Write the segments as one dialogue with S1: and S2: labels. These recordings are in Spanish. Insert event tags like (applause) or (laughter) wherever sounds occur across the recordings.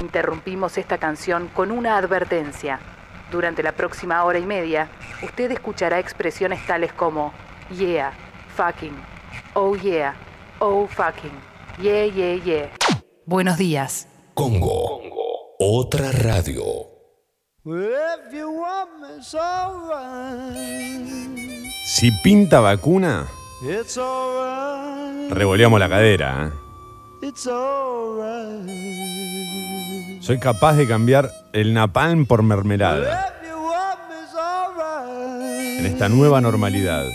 S1: Interrumpimos esta canción con una advertencia. Durante la próxima hora y media, usted escuchará expresiones tales como yeah, fucking, oh yeah, oh fucking, yeah, yeah, yeah. Buenos días.
S2: Congo. Otra radio.
S3: If you want me, it's alright.
S4: Si pinta vacuna,
S3: It's alright.
S4: revoleamos la cadera. ¿eh? Soy capaz de cambiar el napalm por mermelada en esta nueva normalidad.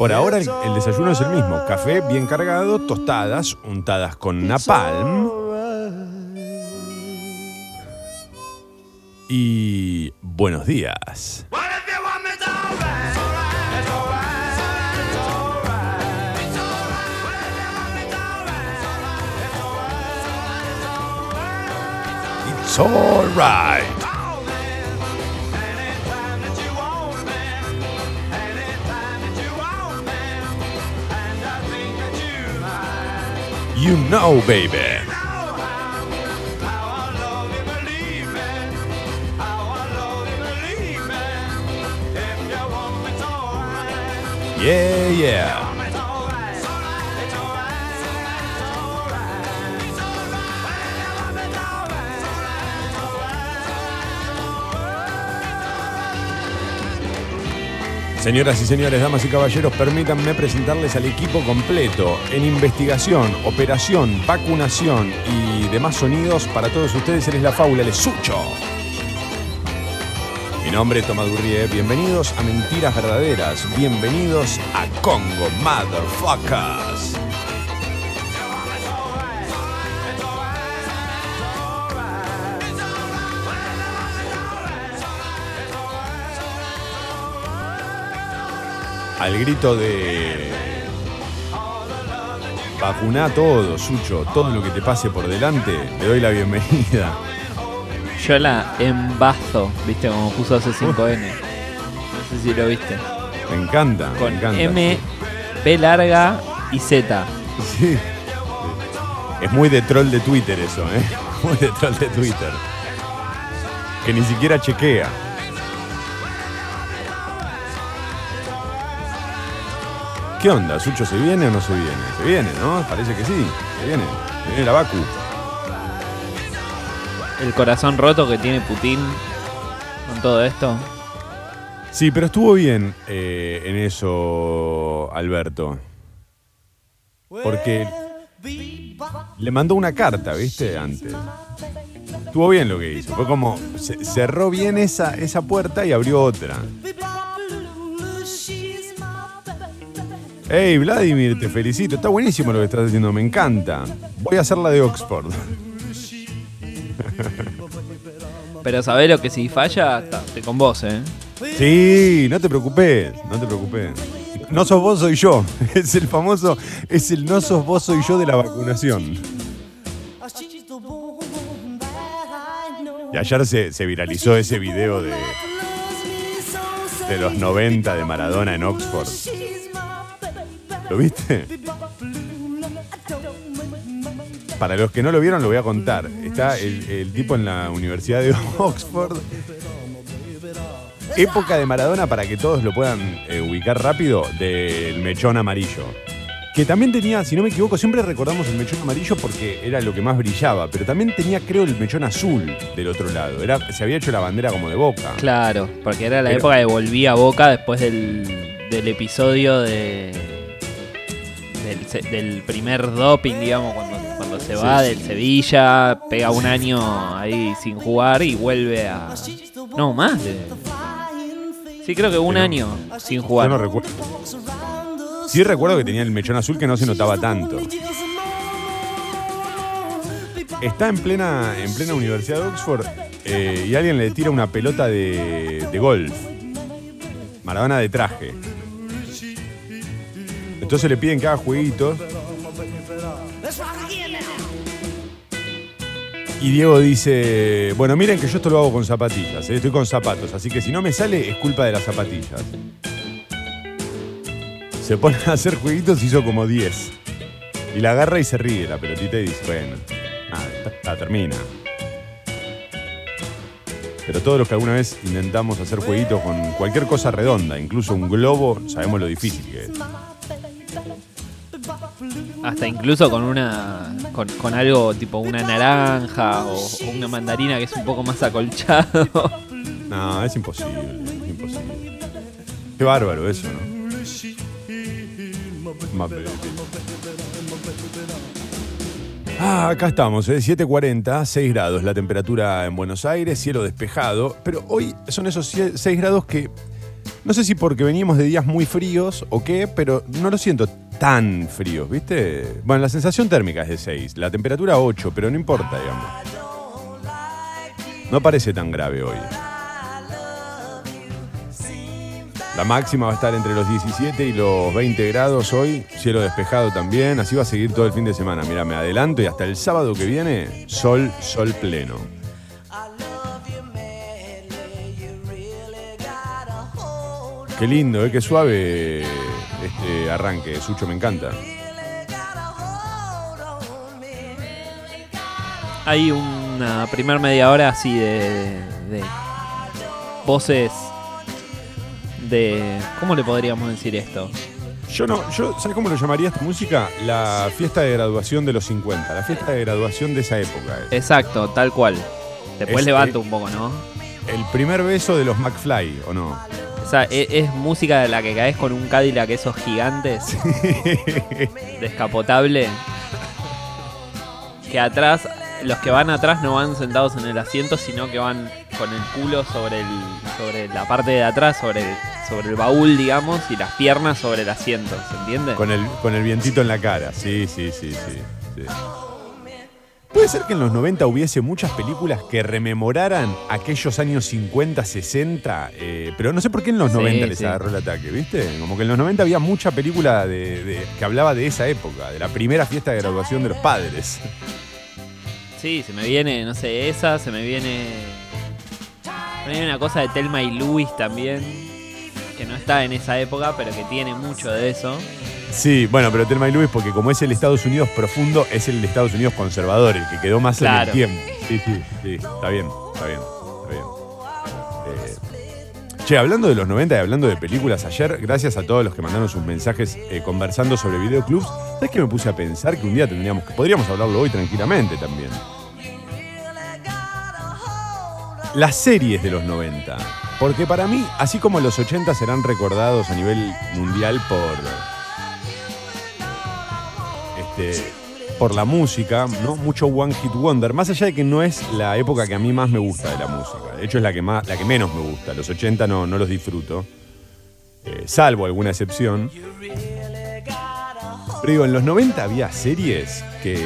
S4: Por ahora el desayuno es el mismo. Café bien cargado, tostadas untadas con napalm y buenos días. It's alright. You know, baby. Yeah, yeah. Señoras y señores, damas y caballeros, permítanme presentarles al equipo completo en investigación, operación, vacunación y demás sonidos para todos ustedes. Él es la fábula, es Sucho. Mi nombre es Tomás Durrié. Bienvenidos a Mentiras Verdaderas. Bienvenidos a Congo Motherfuckers. Al grito de vacuná todo, Sucho, todo lo que te pase por delante, le doy la bienvenida.
S5: Yo la embazo, viste, como puso hace 5N. No sé si lo viste.
S4: Me encanta,
S5: Con
S4: me encanta.
S5: M, B larga y Z.
S4: Sí. Es muy de troll de Twitter eso, ¿eh? (laughs) Muy de troll de Twitter. Que ni siquiera chequea. ¿Qué onda? ¿Sucho se viene o no se viene? Se viene, ¿no? Parece que sí. Se viene. Se viene la Baku.
S5: El corazón roto que tiene Putin con todo esto.
S4: Sí, pero estuvo bien eh, en eso, Alberto. Porque le mandó una carta, ¿viste? Antes. Estuvo bien lo que hizo. Fue como ce- cerró bien esa, esa puerta y abrió otra. Hey, Vladimir, te felicito. Está buenísimo lo que estás haciendo, me encanta. Voy a hacer la de Oxford. (laughs)
S5: Pero sabés lo que si falla, te con vos, ¿eh?
S4: Sí, no te preocupes, no te preocupes. No sos vos, soy yo. (laughs) Es el famoso, es el no sos vos, soy yo de la vacunación. Y ayer se, se viralizó ese video de, de los 90 de Maradona en Oxford. ¿Lo viste? Para los que no lo vieron, lo voy a contar. Está el, el tipo en la Universidad de Oxford. Época de Maradona, para que todos lo puedan eh, ubicar rápido, del mechón amarillo. Que también tenía, si no me equivoco, siempre recordamos el mechón amarillo porque era lo que más brillaba, pero también tenía, creo, el mechón azul del otro lado. Era, se había hecho la bandera como de boca.
S5: Claro, porque era la
S4: Pero-
S5: época de volví a Boca después del, del episodio de del, primer doping, digamos, cuando, cuando se va del Sevilla, pega un año ahí sin jugar y vuelve a... No, más de... Sí, creo que un
S4: Pero-
S5: año sin
S4: Yo
S5: jugar.
S4: no recuerdo. Sí recuerdo que tenía el mechón azul que no se notaba tanto. Está en plena, en plena Universidad de Oxford eh, y alguien le tira una pelota de, de golf. Maradona de traje. Entonces le piden que haga jueguitos. Y Diego dice, bueno, miren que yo esto lo hago con zapatillas, ¿eh? estoy con zapatos, así que si no me sale es culpa de las zapatillas. Se pone a hacer jueguitos y hizo como 10. Y la agarra y se ríe la pelotita y dice, bueno, nada, está, termina. Pero todos los que alguna vez intentamos hacer jueguitos con cualquier cosa redonda, incluso un globo, sabemos lo difícil que es.
S5: Hasta incluso con una. Con, algo tipo una naranja o, una mandarina que es un poco más acolchado. (laughs)
S4: No, es imposible, imposible. Qué bárbaro eso, ¿no? My baby. Ah, acá estamos, ¿eh? 7.40, 6 grados la temperatura en Buenos Aires, cielo despejado, pero hoy son esos 6 grados que no sé si porque veníamos de días muy fríos o qué, pero no lo siento tan fríos, ¿viste? Bueno, la sensación térmica es de 6, la temperatura 8, pero no importa, digamos. No parece tan grave hoy. La máxima va a estar entre los 17 y los 20 grados hoy, cielo despejado también, así va a seguir todo el fin de semana. Mira, me adelanto y hasta el sábado que viene, sol, sol pleno. Qué lindo, ¿eh? qué suave este arranque, Sucho, me encanta.
S5: Hay una primer media hora así de, de voces de. ¿Cómo le podríamos decir esto?
S4: Yo no, yo, ¿sabes cómo lo llamaría esta música? La fiesta de graduación de los 50, la fiesta de graduación de esa época. eh.
S5: Exacto, tal cual. Después
S4: Este-
S5: levanta un poco, ¿no?
S4: El primer beso de los McFly, ¿o no?
S5: Sea, e- es, música de la que caes con un Cadillac esos gigantes descapotable. Que atrás, los que van atrás no van sentados en el asiento, sino que van con el culo sobre el, sobre la parte de atrás, sobre el, sobre el baúl, digamos, y las piernas sobre el asiento, ¿se entiende?
S4: Con el, con el vientito en la cara. Sí, sí, sí, sí. sí. Puede ser que en los 90 hubiese muchas películas que rememoraran aquellos años 50, 60, eh, pero no sé por qué en los
S5: Sí,
S4: 90 les
S5: sí.
S4: agarró el ataque, ¿viste? Como que en los 90 había mucha película de, de- que hablaba de esa época, de la primera fiesta de graduación de los padres.
S5: Sí, se me viene, no sé, esa, se me viene. Me viene una cosa de Telma y Luis también, que no está en esa época, pero que tiene mucho de eso.
S4: Sí, bueno, pero Telma y Luis, porque como es el Estados Unidos profundo, es el Estados Unidos conservador, el que quedó más en
S5: Claro.
S4: el tiempo. Sí, sí, sí, está bien, está bien, está bien. Eh, che, hablando de los 90 y hablando de películas, ayer, gracias a todos los que mandaron sus mensajes eh, conversando sobre videoclubs, ¿sabes qué me puse a pensar que un día tendríamos que, podríamos hablarlo hoy tranquilamente también? Las series de los 90. Porque para mí, así como los 80 serán recordados a nivel mundial por por la música, ¿no? Mucho One Hit Wonder. Más allá de que no es la época que a mí más me gusta de la música. De hecho, es la que, más, la que menos me gusta. Los 80 no, no los disfruto. Eh, salvo alguna excepción. Pero digo, en los 90 había series que.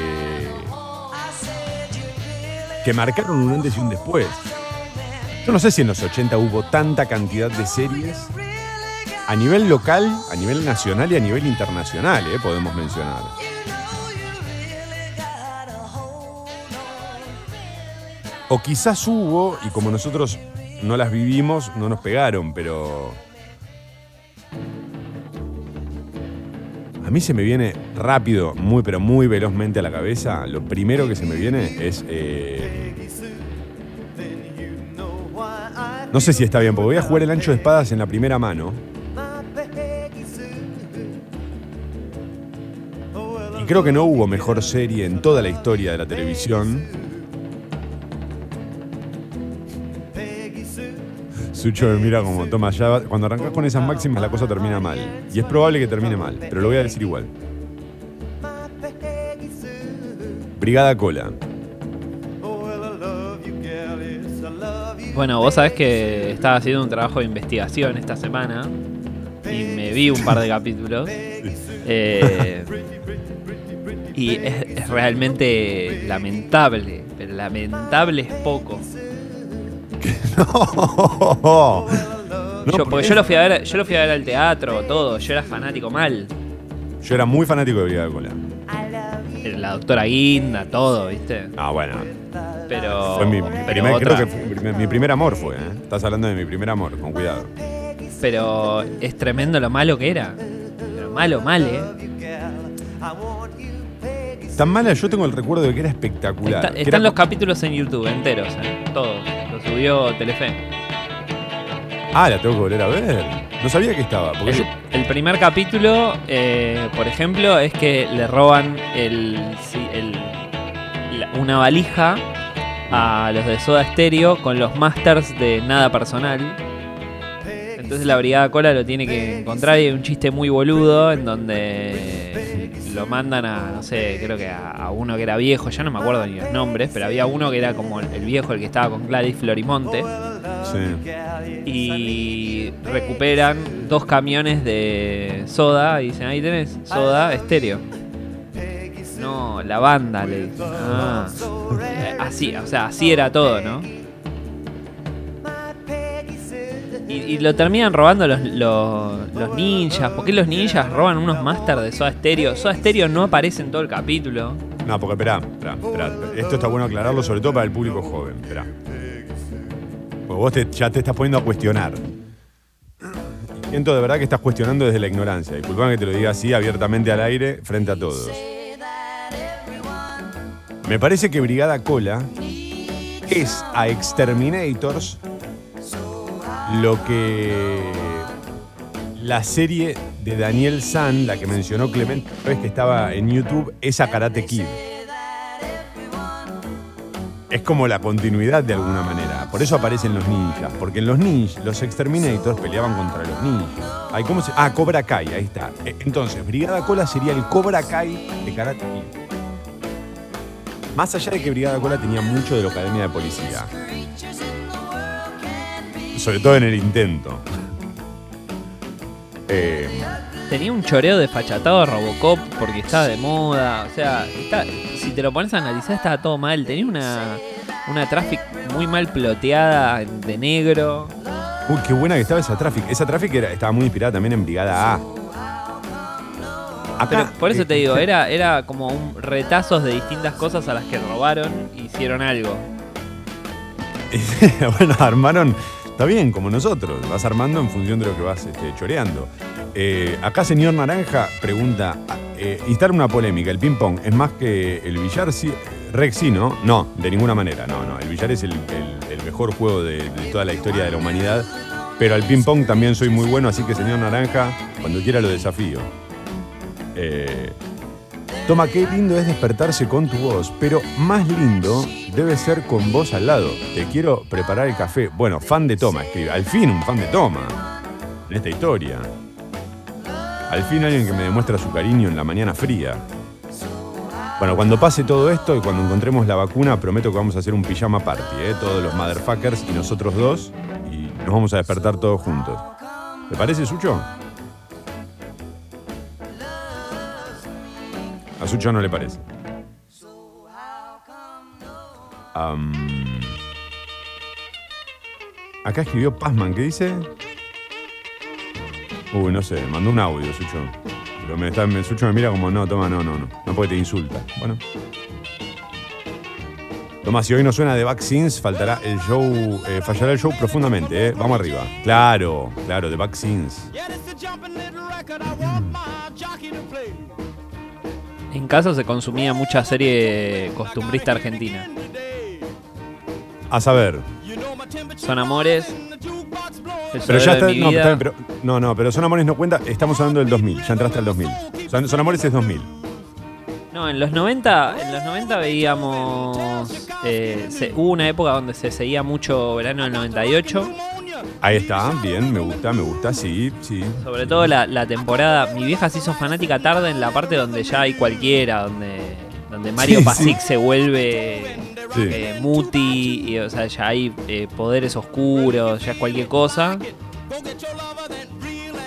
S4: que marcaron un antes y un después. Yo no sé si en los 80 hubo tanta cantidad de series a nivel local, a nivel nacional y a nivel internacional, eh, podemos mencionar. O quizás hubo, y como nosotros no las vivimos, no nos pegaron, pero. A mí se me viene rápido, muy pero muy velozmente a la cabeza. Lo primero que se me viene es. eh, no sé si está bien, porque voy a jugar el ancho de espadas en la primera mano. Y creo que no hubo mejor serie en toda la historia de la televisión. Sucho me mira como, toma, ya va- cuando arrancas con esas máximas la cosa termina mal. Y es probable que termine mal, pero lo voy a decir igual. Brigada Cola.
S5: Bueno, vos sabés que estaba haciendo un trabajo de investigación esta semana y me vi un par de capítulos. Eh, y es, es realmente lamentable, pero lamentable es poco.
S4: No, (laughs)
S5: Yo, porque yo lo fui a ver, yo lo fui a ver al teatro, todo, yo era fanático mal.
S4: Yo era muy fanático de Brigada Cola.
S5: La doctora Guinda, todo, ¿viste?
S4: Ah, bueno.
S5: Pero.
S4: Fue mi,
S5: pero
S4: primer,
S5: otra-
S4: creo que fue mi primer, amor fue, ¿eh? Estás hablando de mi primer amor, con cuidado.
S5: Pero es tremendo lo malo que era. Pero malo, mal, ¿eh?
S4: tan mala, yo tengo el recuerdo de que era espectacular.
S5: Está- están
S4: era-
S5: los capítulos en YouTube enteros, ¿eh? todos. Lo subió Telefe.
S4: Ah, la tengo que volver a ver. No sabía que estaba. Porque
S5: El,
S4: yo-
S5: el primer capítulo, eh, por ejemplo, es que le roban el, sí, el- la- una valija a los de Soda Stereo con los masters de Nada Personal. Entonces la Brigada Cola lo tiene que encontrar y hay un chiste muy boludo en donde lo mandan a, no sé, creo que a, a uno que era viejo, ya no me acuerdo ni los nombres, pero había uno que era como el, el viejo, el que estaba con Gladys Florimonte
S4: sí.
S5: y recuperan dos camiones de soda y dicen, ahí tenés, soda estéreo. No, la banda le dicen. Ah. Eh, Así, o sea, así era todo, ¿no? Y, lo terminan robando los, los, los ninjas. ¿Por qué los ninjas roban unos masters de Soda Stereo? Soda Stereo no aparece en todo el capítulo.
S4: No, porque esperá, esperá, esperá. Esto está bueno aclararlo, sobre todo para el público joven. Esperá. Porque vos te- ya te estás poniendo a cuestionar. Siento de verdad que estás cuestionando desde la ignorancia. Disculpame que te lo diga así abiertamente al aire frente a todos. Me parece que Brigada Cola es a Exterminators lo que la serie de Daniel San, la que mencionó Clemente, vez que estaba en YouTube, es a Karate Kid. Es como la continuidad de alguna manera. Por eso aparecen los ninjas. Porque en los ninjas, los Exterminators peleaban contra los ninjas. Ay, ¿cómo se- Ah, Cobra Kai, ahí está. Eh, Entonces, Brigada Cola sería el Cobra Kai de Karate Kid. Más allá de que Brigada Cola tenía mucho de la Academia de Policía. Sobre todo en el intento. Eh,
S5: Tenía un choreo de fachatado de Robocop porque estaba de moda. O sea, está- si te lo pones a analizar, estaba todo mal. Tenía una, una traffic muy mal ploteada de negro.
S4: Uy, qué buena que estaba esa Traffic. Esa Traffic era- estaba muy inspirada también en Brigada A. Acá,
S5: Pero por eso
S4: eh,
S5: te digo, era, era como un retazos de distintas cosas a las que robaron e hicieron algo. (laughs)
S4: bueno, armaron. Está bien, como nosotros. Vas armando en función de lo que vas este, choreando. Eh, acá, señor Naranja pregunta: eh, instala una polémica. ¿El ping-pong es más que el billar? Sí, Rex, sí, ¿no? No, de ninguna manera. No, no. El billar es el, mejor juego de, de toda la historia de la humanidad. Pero al ping-pong también soy muy bueno, así que, señor Naranja, cuando quiera lo desafío. Eh, Toma, qué lindo es despertarse con tu voz, pero más lindo debe ser con vos al lado. Te quiero preparar el café. Bueno, fan de Toma, escribe. Al fin un fan de Toma en esta historia. Al fin alguien que me demuestra su cariño en la mañana fría. Bueno, cuando pase todo esto y cuando encontremos la vacuna, prometo que vamos a hacer un pijama party, ¿eh? Todos los motherfuckers y nosotros dos. Y nos vamos a despertar todos juntos. ¿Te parece, Sucho? Sucho no le parece. Acá escribió Pazman, ¿qué dice? Uy, no sé, mandó un audio, Sucho. Pero me está, me, Sucho me mira como, no, toma, no, no, no. No porque te insulta. Bueno. Tomás, si hoy no suena de Vaccines, faltará el show, eh, fallará el show profundamente, ¿eh? Vamos arriba. Claro, claro, de Vaccines.
S5: En casa se consumía mucha serie costumbrista argentina.
S4: A saber.
S5: Son amores.
S4: Pero ya está,
S5: de mi
S4: no,
S5: vida.
S4: está bien, pero, no, no, pero Son Amores no cuenta, estamos hablando del 2000, ya entraste al 2000. Son, Son Amores es 2000.
S5: No, en los 90, en los 90 veíamos. eh, se- hubo una época donde se seguía mucho verano del 98.
S4: Ahí está, bien, me gusta, me gusta, sí, sí.
S5: Sobre todo la, la temporada. Mi vieja se hizo fanática tarde en la parte donde ya hay cualquiera, donde, donde Mario
S4: Sí,
S5: Pasic se vuelve
S4: Sí.
S5: eh, muti, y, o sea, ya hay eh, poderes oscuros, ya es cualquier cosa.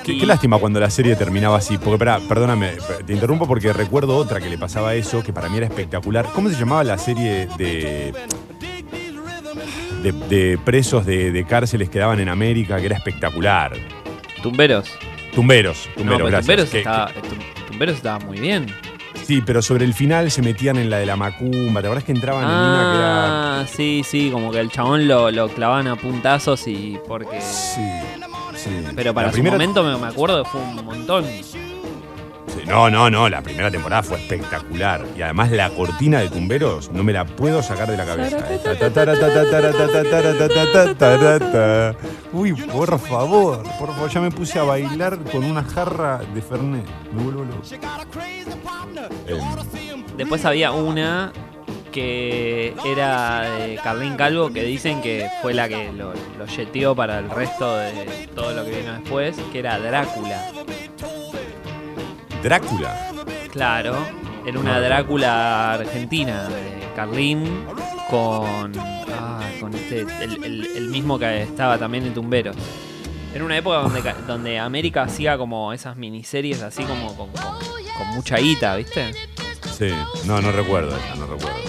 S4: Qué, qué lástima cuando la serie terminaba así. Porque, pará, perdóname, te interrumpo porque recuerdo otra que le pasaba eso, que para mí era espectacular. ¿Cómo se llamaba la serie de. De, de presos de, de cárceles que daban en América, que era espectacular?
S5: Tumberos.
S4: Tumberos, tumberos, gracias.
S5: Tumberos,
S4: Que-
S5: estaba, Tum- Tumberos estaba muy bien.
S4: sí, pero sobre el final se metían en la de la macumba. ¿Te acuerdas que entraban en una que era.
S5: Ah, sí, sí, como que el chabón lo, lo clavaban a puntazos y porque...
S4: Sí, sí.
S5: Pero para
S4: La
S5: su
S4: primera-
S5: momento me, me acuerdo que fue un montón.
S4: No, no, no, la primera temporada fue espectacular. Y además la cortina de tumberos no me la puedo sacar de la cabeza. Uy, por favor, por favor, ya me puse a bailar con una jarra de Fernet. Me vuelvo loco. Em,
S5: Después había una que era de Carlín Calvo, que dicen que fue la que lo, lo yeteó para el resto de todo lo que vino después, que era Drácula.
S4: Drácula.
S5: Claro, era una Drácula argentina de Carlín con, ah, con este, el, el- el mismo que estaba también en Tumberos. Era una época donde, donde América hacía como esas miniseries así como con, con- con mucha guita, ¿viste?
S4: Sí, no, no recuerdo esa, no recuerdo.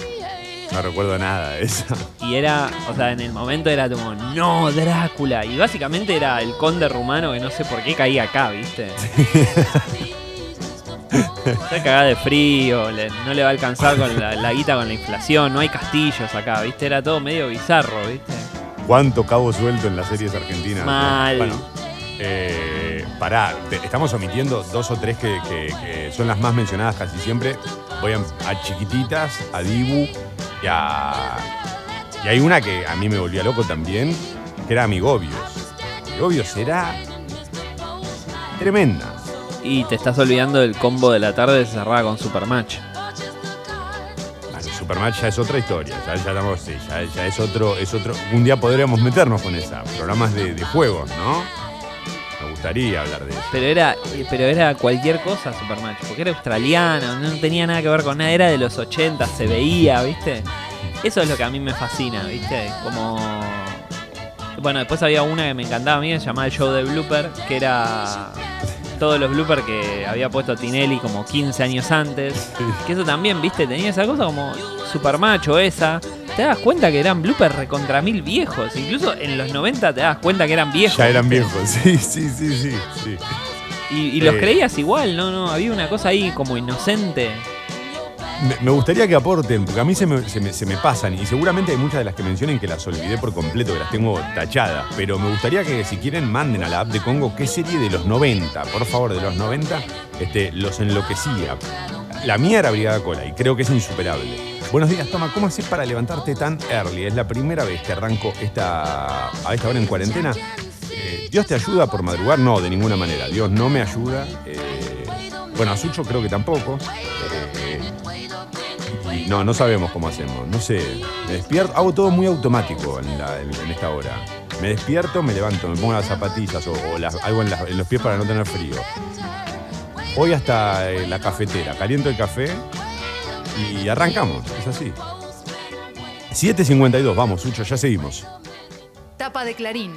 S4: No recuerdo nada de esa.
S5: Y era, o sea, en el momento era como, no, Drácula. Y básicamente era el conde rumano que no sé por qué caía acá, ¿viste? (laughs) Está cagada de frío, le- no le va a alcanzar con la, la guita con la inflación, no hay castillos acá, ¿viste? Era todo medio bizarro, ¿viste?
S4: ¿Cuánto cabo suelto en las series argentinas?
S5: Mal.
S4: Bueno, eh, pará, te- estamos omitiendo dos o tres que, que- que son las más mencionadas casi siempre. Voy a, a Chiquititas, a Dibu y a. Y hay una que a mí me volvía loco también, que era Amigobios. Amigobios era. tremenda.
S5: Y te estás olvidando del combo de la tarde cerrada con Supermatch.
S4: Bueno, Supermatch ya es otra historia, ya, ya estamos, sí, ya, ya es otro, es otro. Un día podríamos meternos con esa, programas de, de juegos, ¿no? Me gustaría hablar de eso.
S5: Pero era, pero era cualquier cosa Supermatch, porque era australiano, no tenía nada que ver con nada, era de los 80, se veía, ¿viste? Eso es lo que a mí me fascina, ¿viste? Como... Bueno, después había una que me encantaba a mí, se llamaba el show de blooper, que era todos los bloopers que había puesto Tinelli como 15 años antes. Que eso también, ¿viste? Tenía esa cosa como Supermatch o esa. Te das cuenta que eran bloopers recontra mil viejos. Incluso en los 90 te das cuenta que eran viejos.
S4: Ya eran viejos, (laughs) sí, sí, sí, sí. sí.
S5: Y, y los
S4: Eh.
S5: creías igual, no, no, había una cosa ahí como inocente.
S4: Me, gustaría que aporten, porque a mí se me pasan, y seguramente hay muchas de las que mencionen que las olvidé por completo, que las tengo tachadas, pero me gustaría que si quieren manden a la app de Congo qué serie de los 90, por favor, de los 90, este, los enloquecía. La mía era Brigada Cola, y creo que es insuperable. Buenos días, Toma, ¿cómo haces para levantarte tan early? Es la primera vez que arranco esta, a esta hora en cuarentena. Eh, ¿Dios te ayuda por madrugar? No, de ninguna manera. Dios no me ayuda. Eh, bueno, a Sucho creo que tampoco. Eh, y no, no sabemos cómo hacemos. No sé. Me despierto, hago todo muy automático en, la- en- en esta hora. Me despierto, me levanto, me pongo las zapatillas o, o las- algo en, las- en los pies para no tener frío. Voy hasta eh, la cafetera, caliento el café y arrancamos. Es así. 7.52, vamos, Sucho, ya seguimos.
S1: Tapa de Clarín.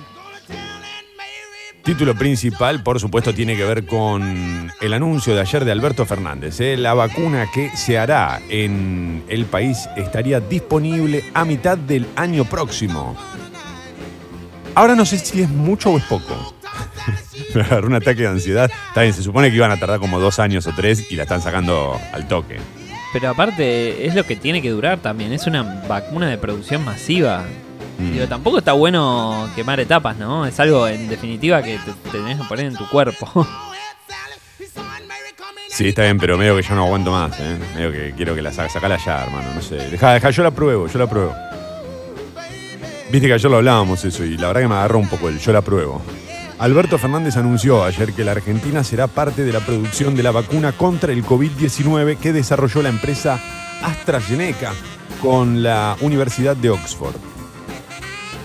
S4: Título principal, por supuesto, tiene que ver con el anuncio de ayer de Alberto Fernández. ¿eh? La vacuna que se hará en el país estaría disponible a mitad del año próximo. Ahora no sé si es mucho o es poco. (laughs) Me un ataque de ansiedad. Bien, se supone que iban a tardar como dos años o tres y la están sacando al toque.
S5: Pero aparte es lo que tiene que durar también, es una vacuna de producción masiva. Tampoco está bueno quemar etapas, ¿no? Es algo en definitiva que te, te tenés que poner en tu cuerpo.
S4: Sí, está bien, pero medio que yo no aguanto más, ¿eh? Medio que quiero que la saca, sacala ya, hermano. No sé. Deja, deja, yo la pruebo, yo la pruebo. Viste que ayer lo hablábamos eso y la verdad que me agarró un poco el yo la pruebo. Alberto Fernández anunció ayer que la Argentina será parte de la producción de la vacuna contra el COVID-19 que desarrolló la empresa AstraZeneca con la Universidad de Oxford.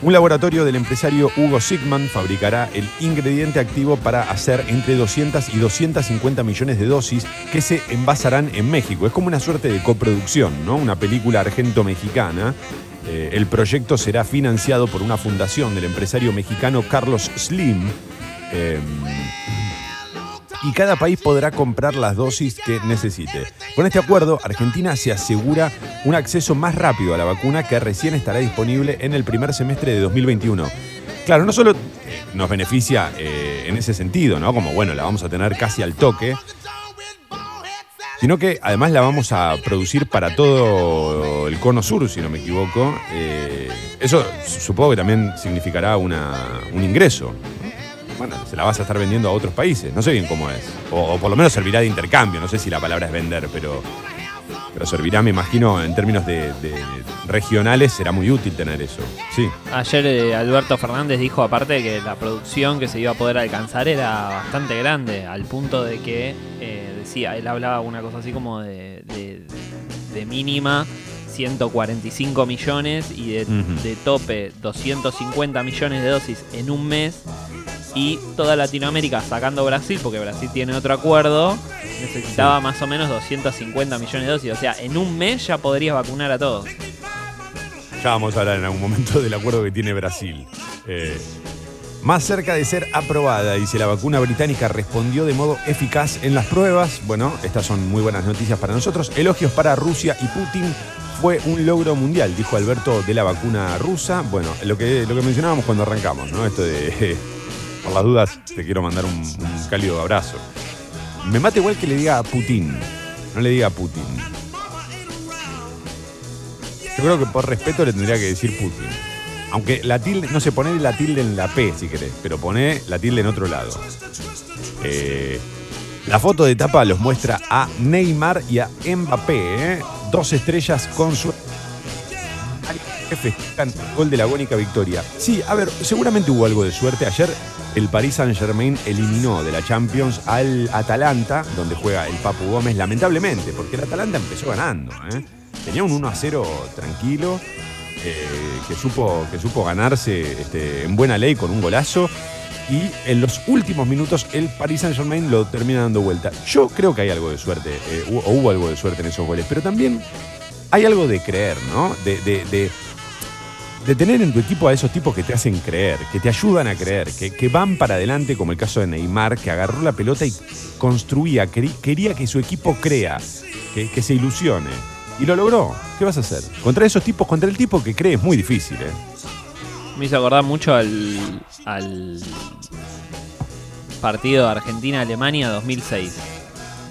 S4: Un laboratorio del empresario Hugo Sigman fabricará el ingrediente activo para hacer entre 200 y 250 millones de dosis que se envasarán en México. Es como una suerte de coproducción, ¿no? Una película argento-mexicana. Eh, el proyecto será financiado por una fundación del empresario mexicano Carlos Slim. eh, y cada país podrá comprar las dosis que necesite. Con este acuerdo, Argentina se asegura un acceso más rápido a la vacuna que recién estará disponible en el primer semestre de 2021. Claro, no solo eh, nos beneficia eh, en ese sentido, ¿no? Como bueno, la vamos a tener casi al toque, sino que además la vamos a producir para todo el cono sur, si no me equivoco. Eh, eso supongo que también significará una- un ingreso. ¿No? bueno, se la vas a estar vendiendo a otros países. No sé bien cómo es. O, o por lo menos servirá de intercambio. No sé si la palabra es vender, pero, pero servirá, me imagino, en términos de, de regionales, será muy útil tener eso. Sí.
S5: Ayer eh, Alberto Fernández dijo aparte que la producción que se iba a poder alcanzar era bastante grande, al punto de que eh, decía, él hablaba una cosa así como de, de- de mínima 145 millones y de, de tope 250 millones de dosis en un mes y toda Latinoamérica sacando Brasil, porque Brasil tiene otro acuerdo, necesitaba más o menos 250 millones de dosis, o sea, en un mes ya podrías vacunar a todos.
S4: Ya vamos a hablar en algún momento del acuerdo que tiene Brasil. Eh, más cerca de ser aprobada, dice la vacuna británica respondió de modo eficaz en las pruebas. Bueno, estas son muy buenas noticias para nosotros. Elogios para Rusia y Putin. Fue un logro mundial, dijo Alberto de la vacuna rusa. Bueno, lo que, lo que mencionábamos cuando arrancamos, ¿no? Esto de, las dudas, te quiero mandar un, un cálido abrazo. Me mata igual que le diga a Putin, no le diga a Putin. Yo creo que por respeto le tendría que decir Putin. Aunque la tilde, no sé, poner la tilde en la P si querés, pero poné la tilde en otro lado. Eh, la foto de tapa los muestra a Neymar y a Mbappé, ¿eh? dos estrellas con su festejan el gol de la agónica victoria. Sí, a ver, seguramente hubo algo de suerte. Ayer el Paris Saint Germain eliminó de la Champions al Atalanta, donde juega el Papu Gómez, lamentablemente, porque el Atalanta empezó ganando. ¿eh? Tenía un 1 a 0 tranquilo, eh, que, supo, que supo ganarse este, en buena ley con un golazo. Y en los últimos minutos el Paris Saint Germain lo termina dando vuelta. Yo creo que hay algo de suerte, eh, o hubo algo de suerte en esos goles, pero también hay algo de creer, ¿no? De- de tener en tu equipo a esos tipos que te hacen creer, que te ayudan a creer, que, que van para adelante, como el caso de Neymar, que agarró la pelota y construía, querí- quería que su equipo crea, que, que se ilusione. Y lo logró. ¿Qué vas a hacer? Contra esos tipos, contra el tipo que cree es muy difícil, ¿eh?
S5: Me hizo acordar mucho al, al partido Argentina-Alemania 2006,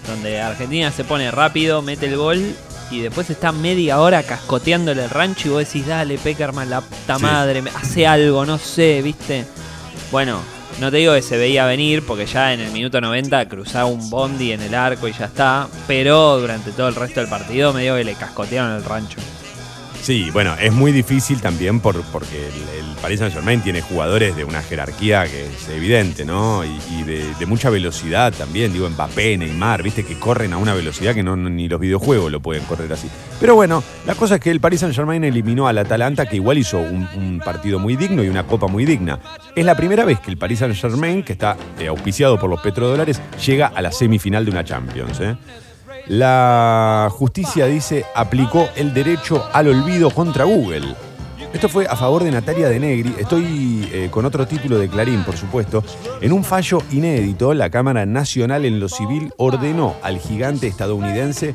S5: donde Argentina se pone rápido, mete el gol y después está media hora cascoteándole el rancho y vos decís, dale, Peckerman, la puta
S4: Sí.
S5: madre, hace algo, no sé, ¿viste? Bueno, no te digo que se veía venir, porque ya en el minuto 90 cruzaba un bondi en el arco y ya está, pero durante todo el resto del partido me digo que le cascotearon el rancho.
S4: Sí, bueno, es muy difícil también por, porque el, Paris Saint Germain tiene jugadores de una jerarquía que es evidente, ¿no? Y, y de, de mucha velocidad también, digo, Mbappé, Neymar, viste, que corren a una velocidad que no, ni los videojuegos lo pueden correr así. Pero bueno, la cosa es que el Paris Saint Germain eliminó al Atalanta, que igual hizo un, un partido muy digno y una copa muy digna. Es la primera vez que el Paris Saint Germain, que está eh, auspiciado por los petrodólares, llega a la semifinal de una Champions, ¿eh? La justicia dice aplicó el derecho al olvido contra Google. Esto fue a favor de Natalia de Negri. Estoy eh, con otro título de Clarín, por supuesto. En un fallo inédito, la Cámara Nacional en lo Civil ordenó al gigante estadounidense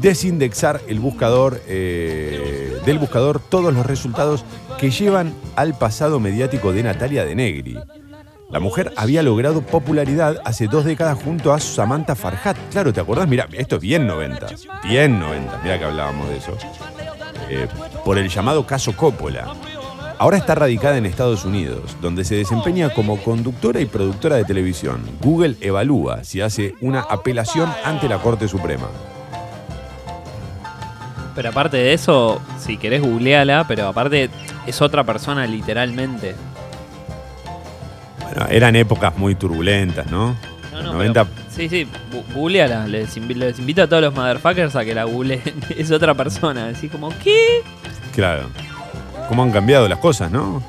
S4: desindexar el buscador, eh, del buscador todos los resultados que llevan al pasado mediático de Natalia de Negri. La mujer había logrado popularidad hace dos décadas junto a Samantha Farhat. Claro, ¿te acordás? Mira, esto es bien 90. Bien 90. Mira que hablábamos de eso. Eh, por el llamado caso Coppola. Ahora está radicada en Estados Unidos, donde se desempeña como conductora y productora de televisión. Google evalúa si hace una apelación ante la Corte Suprema.
S5: Pero aparte de eso, si querés googleala, pero aparte es otra persona literalmente.
S4: Bueno, eran épocas muy turbulentas, ¿no?
S5: No, no,
S4: 90
S5: pero- sí, sí, googleala. Les, invi- les invito a todos los motherfuckers a que la googleen. (laughs) es otra persona. Así como, ¿qué?
S4: Claro. ¿Cómo han cambiado las cosas, no?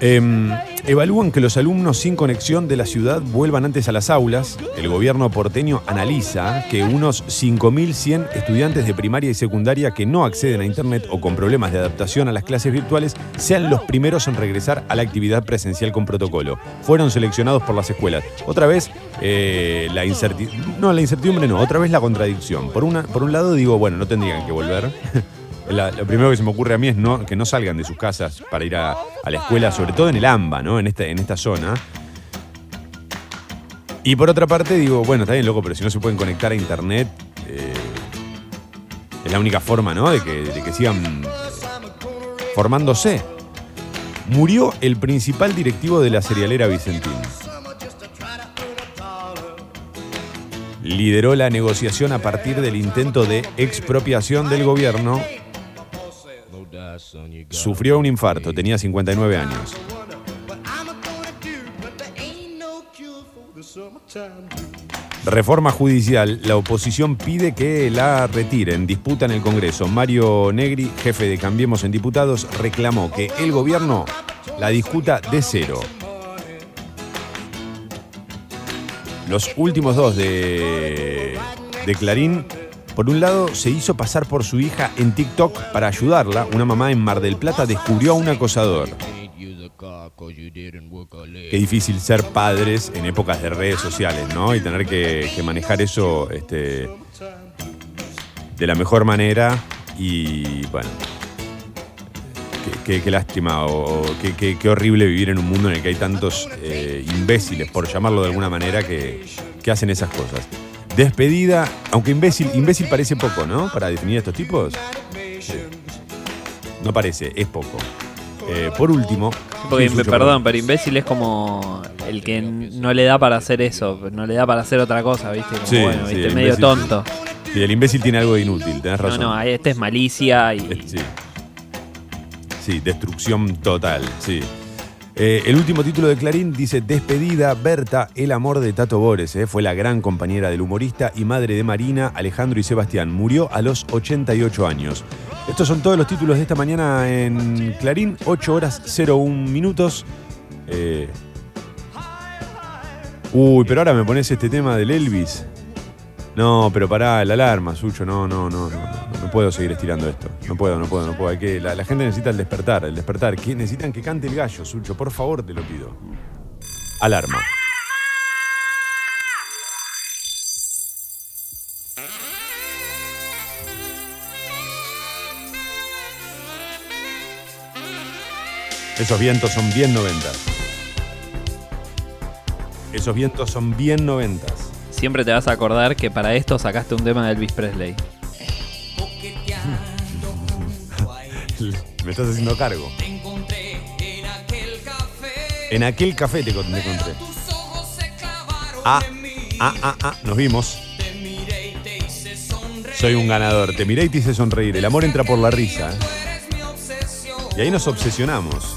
S4: Em, evalúan que los alumnos sin conexión de la ciudad vuelvan antes a las aulas. El gobierno porteño analiza que unos 5.100 estudiantes de primaria y secundaria que no acceden a Internet o con problemas de adaptación a las clases virtuales sean los primeros en regresar a la actividad presencial con protocolo. Fueron seleccionados por las escuelas. Otra vez, eh, la incertidumbre. No, la incertidumbre no, otra vez la contradicción. Por, una, por un lado, digo, bueno, no tendrían que volver. (laughs) Lo primero que se me ocurre a mí es que no salgan de sus casas para ir a, la escuela, sobre todo en el AMBA, ¿no? En esta, en esta zona. Y por otra parte digo, bueno, está bien loco, pero si no se pueden conectar a internet, eh, es la única forma, ¿no? De que, de que sigan formándose. Murió el principal directivo de la cerealera Vicentín. Lideró la negociación a partir del intento de expropiación del gobierno. Sufrió un infarto, tenía 59 años. Reforma judicial. La oposición pide que la retiren. Disputa en el Congreso. Mario Negri, jefe de Cambiemos en Diputados, reclamó que el gobierno la discuta de cero. Los últimos dos de, de Clarín. Por un lado, se hizo pasar por su hija en TikTok para ayudarla. Una mamá en Mar del Plata descubrió a un acosador. Qué difícil ser padres en épocas de redes sociales, ¿no? Y tener que, manejar eso este, de la mejor manera. Y bueno, qué, lástima o, qué, horrible vivir en un mundo en el que hay tantos eh, imbéciles, por llamarlo de alguna manera, que hacen esas cosas. Despedida, aunque imbécil, imbécil parece poco, ¿no? Para definir a estos tipos. No parece, es poco. Eh, por último.
S5: Porque, perdón, pero imbécil es como el que no le da para hacer eso, no le da para hacer otra cosa, ¿viste? Como,
S4: Sí,
S5: bueno,
S4: sí,
S5: ¿viste?
S4: el
S5: Medio
S4: imbécil,
S5: tonto.
S4: Sí, el imbécil tiene algo de inútil, tenés
S5: No,
S4: razón.
S5: no, este es malicia y.
S4: Sí. Sí, destrucción total, sí. Eh, el último título de Clarín dice Despedida, Berta, el amor de Tato Bores. eh, Fue la gran compañera del humorista y madre de Marina, Alejandro y Sebastián. Murió a los 88 años. Estos son todos los títulos de esta mañana en Clarín, 8 horas 01 minutos. Eh, Uy, pero ahora me pones este tema del Elvis. No, pero pará, la alarma, Sucho. No, no, no, no, puedo seguir estirando esto. No puedo, no puedo, no puedo. Hay que, la, gente necesita el despertar, el despertar. Necesitan que cante el gallo, Sucho. Por favor, te lo pido. Alarma. Esos vientos son bien noventas. Esos vientos son bien noventas.
S5: Siempre te vas a acordar que para esto sacaste un tema de Elvis Presley. (laughs)
S4: Me estás haciendo cargo. En aquel café te con- te encontré. Ah, ah, ah, ah, nos vimos. Soy un ganador. Te miré y te hice sonreír. El amor entra por la risa. Y ahí nos obsesionamos.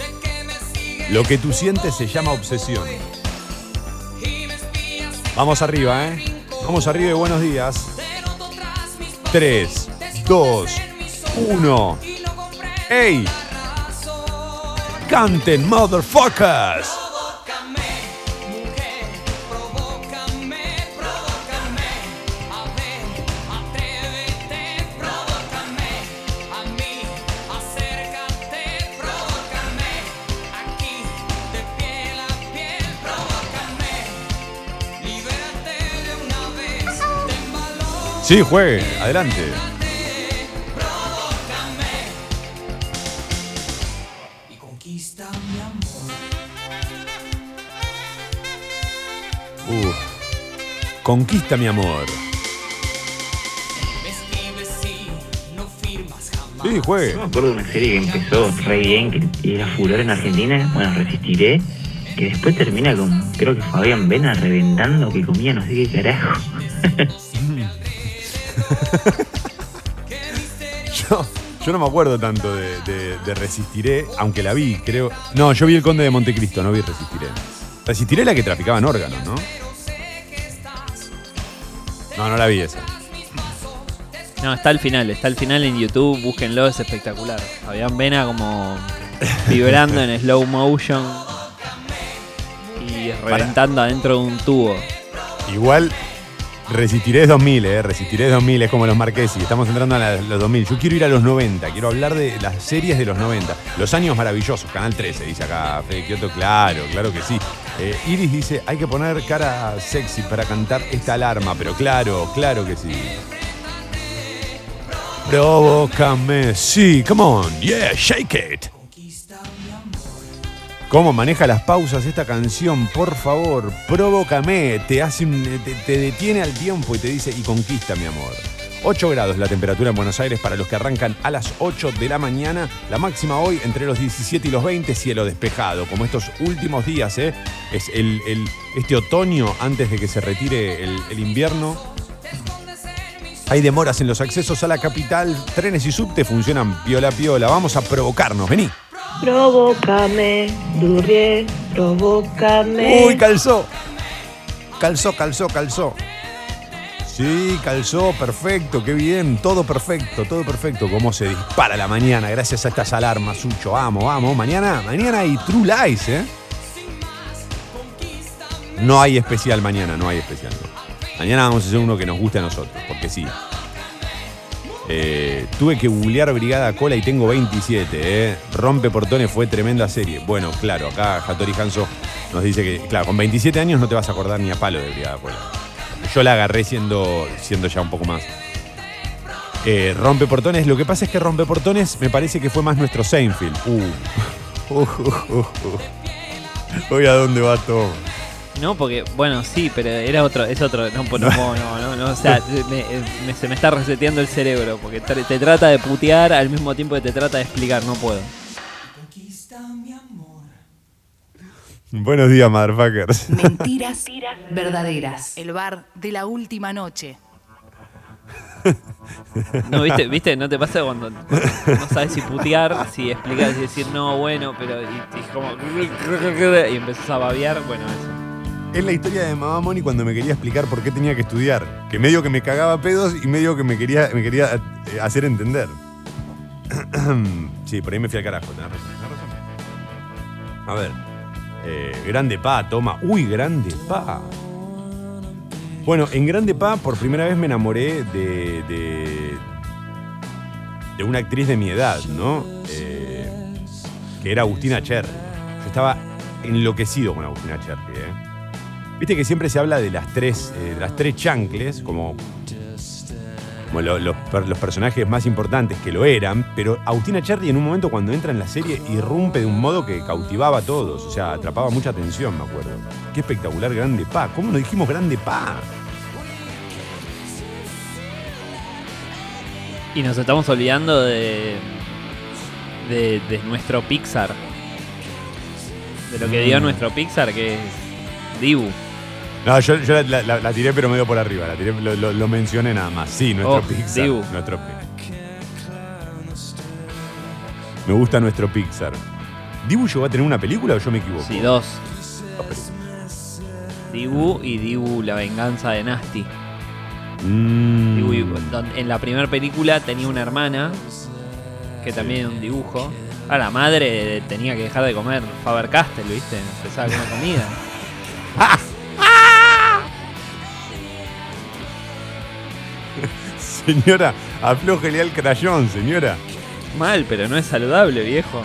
S4: Lo que tú sientes se llama obsesión. Vamos arriba, ¿eh? Vamos arriba y buenos días. 3, 2, 1. ¡Ey! ¡Canten, motherfuckers! Sí, juegue, adelante. Conquista mi amor. Sí, juegue.
S6: Yo me acuerdo de una serie que empezó re bien, que era furor en Argentina, bueno, resistiré, que después termina con, creo que Fabián Vena reventando que comía no sé qué carajo. (laughs)
S4: Yo, yo no me acuerdo tanto de, de- de Resistiré, aunque la vi, creo. No, yo vi El Conde de Montecristo, no vi Resistiré. Resistiré es la que traficaban órganos, ¿no? No, no la vi esa.
S5: No, está al final, está al final en YouTube, búsquenlo, es espectacular. Fabián Vena como (laughs) vibrando en slow motion y reventando adentro de un tubo.
S4: Igual, Resistiré es 2000, ¿eh? Resistiré es 2000, es como los Marquesi. Estamos entrando a la- los 2000. Yo quiero ir a los 90, quiero hablar de las series de los 90. Los años maravillosos, Canal 13, dice acá Fede Kioto. Claro, claro que sí. Eh, Iris dice, hay que poner cara sexy para cantar esta alarma, pero claro, claro que sí. Provócame, sí, come on, yeah, shake it. ¿Cómo maneja las pausas esta canción? Por favor, provócame. Te hace te, te detiene al tiempo y te dice, y conquista, mi amor. 8 grados la temperatura en Buenos Aires para los que arrancan a las 8 de la mañana. La máxima hoy entre los 17 y los 20, cielo despejado, como estos últimos días, ¿eh? Es el, el- este otoño antes de que se retire el, el invierno. Hay demoras en los accesos a la capital. Trenes y subte funcionan piola piola. Vamos a provocarnos. Vení.
S7: Provócame, Durrié, provócame.
S4: Uy, calzó. Calzó, calzó, calzó. Sí, calzó, perfecto, qué bien, todo perfecto, todo perfecto. Cómo se dispara la mañana gracias a estas alarmas, Sucho. Vamos, vamos. Mañana, mañana hay True Lies, ¿eh? No hay especial mañana, no hay especial. Mañana vamos a hacer uno que nos guste a nosotros, porque sí. Eh, tuve que googlear Brigada Cola y tengo 27, ¿eh? Rompe Portones fue tremenda serie. Bueno, claro, acá Hattori Hanso nos dice que, claro, con 27 años no te vas a acordar ni a palo de Brigada Cola. Yo la agarré siendo, siendo ya un poco más. Eh, Rompe Portones, lo que pasa es que Rompe Portones me parece que fue más nuestro Seinfeld. Uh. (laughs) Uh, uh, uh, uh. Hoy a dónde va todo.
S5: No, porque, bueno, sí, pero era otro, es otro. No, no, no, no, o sea, (laughs) me- me- se me está reseteando el cerebro, porque te trata de putear al mismo tiempo que te trata de explicar, no puedo.
S4: Buenos días, motherfuckers.
S1: Mentiras verdaderas. El bar de la última noche.
S5: No, ¿viste? ¿Viste? ¿No te pasa cuando no sabes si putear, si explicar, si decir no, bueno, pero y, y es como y empezás a babear? Bueno, eso.
S4: Es la historia de mamá Moni cuando me quería explicar por qué tenía que estudiar. Que medio que me cagaba pedos y medio que me quería, me quería eh, hacer entender. (clears throat) sí, por ahí me fui al carajo. tenés razón. A ver. Eh, grande Pa, toma. Uy, Grande Pa. Bueno, en Grande Pa por primera vez me enamoré de, de, de una actriz de mi edad, ¿no? Eh, que era Agustina Cherry. Yo estaba enloquecido con Agustina Cherry, ¿eh? Viste que siempre se habla de las tres, eh, de las tres chancles, como, los, per- los personajes más importantes que lo eran, pero Agustina Cherry en un momento cuando entra en la serie irrumpe de un modo que cautivaba a todos, o sea, atrapaba mucha atención, me acuerdo. Qué espectacular Grande Pa, ¿cómo nos dijimos Grande Pa?
S5: Y nos estamos olvidando de, de, de nuestro Pixar. De lo que dio
S4: Mm.
S5: nuestro Pixar, que es Dibu.
S4: No, yo, yo la, la- la tiré pero medio por arriba, la tiré, lo, lo- lo mencioné nada más. Sí, nuestro
S5: Oh,
S4: Pixar.
S5: Dibu.
S4: Nuestro Me gusta nuestro Pixar. ¿Dibu llegó a tener una película o yo me equivoco?
S5: Sí, dos. Dibu y Dibu, la venganza de Nasty.
S4: Mm.
S5: Dibu en la primera película tenía una hermana, que también era un dibujo. Ah, la madre tenía que dejar de comer Faber Castell, ¿viste? Empezaba a comer comida. (laughs)
S4: Señora, aflójele al crayón, señora.
S5: Mal, pero no es saludable, viejo.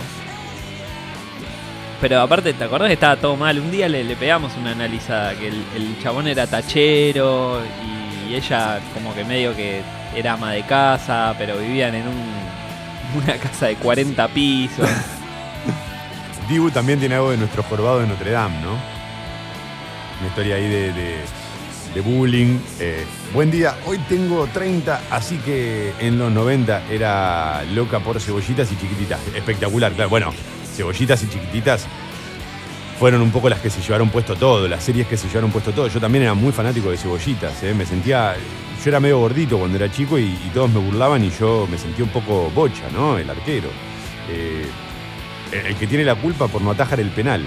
S5: Pero aparte, ¿te acordás que estaba todo mal? Un día le, le pegamos una analizada, que el, el chabón era tachero y ella como que medio que era ama de casa, pero vivían en un, una casa de 40 pisos. (laughs)
S4: Dibu también tiene algo de nuestro jorobado de Notre Dame, ¿no? Una historia ahí de, de- de bullying. Eh, buen día, hoy tengo 30, así que en los 90 era loca por cebollitas y chiquititas. Espectacular, claro. Bueno, cebollitas y chiquititas fueron un poco las que se llevaron puesto todo, las series que se llevaron puesto todo. Yo también era muy fanático de cebollitas, ¿eh? me sentía. Yo era medio gordito cuando era chico y, todos me burlaban y yo me sentía un poco bocha, ¿no? El arquero. Eh, el que tiene la culpa por no atajar el penal.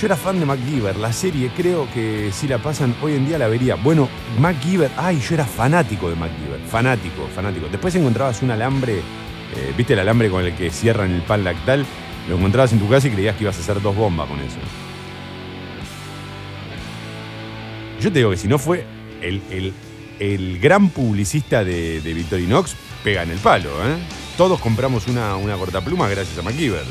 S4: Yo era fan de MacGyver, la serie creo que si la pasan hoy en día la vería. Bueno, MacGyver, ay, yo era fanático de MacGyver, fanático, fanático. Después encontrabas un alambre, eh, viste el alambre con el que cierran el pan lactal, lo encontrabas en tu casa y creías que ibas a hacer dos bombas con eso. Yo te digo que si no fue el, el- el gran publicista de, de Victorinox, pega en el palo, ¿eh? Todos compramos una, una cortapluma gracias a MacGyver.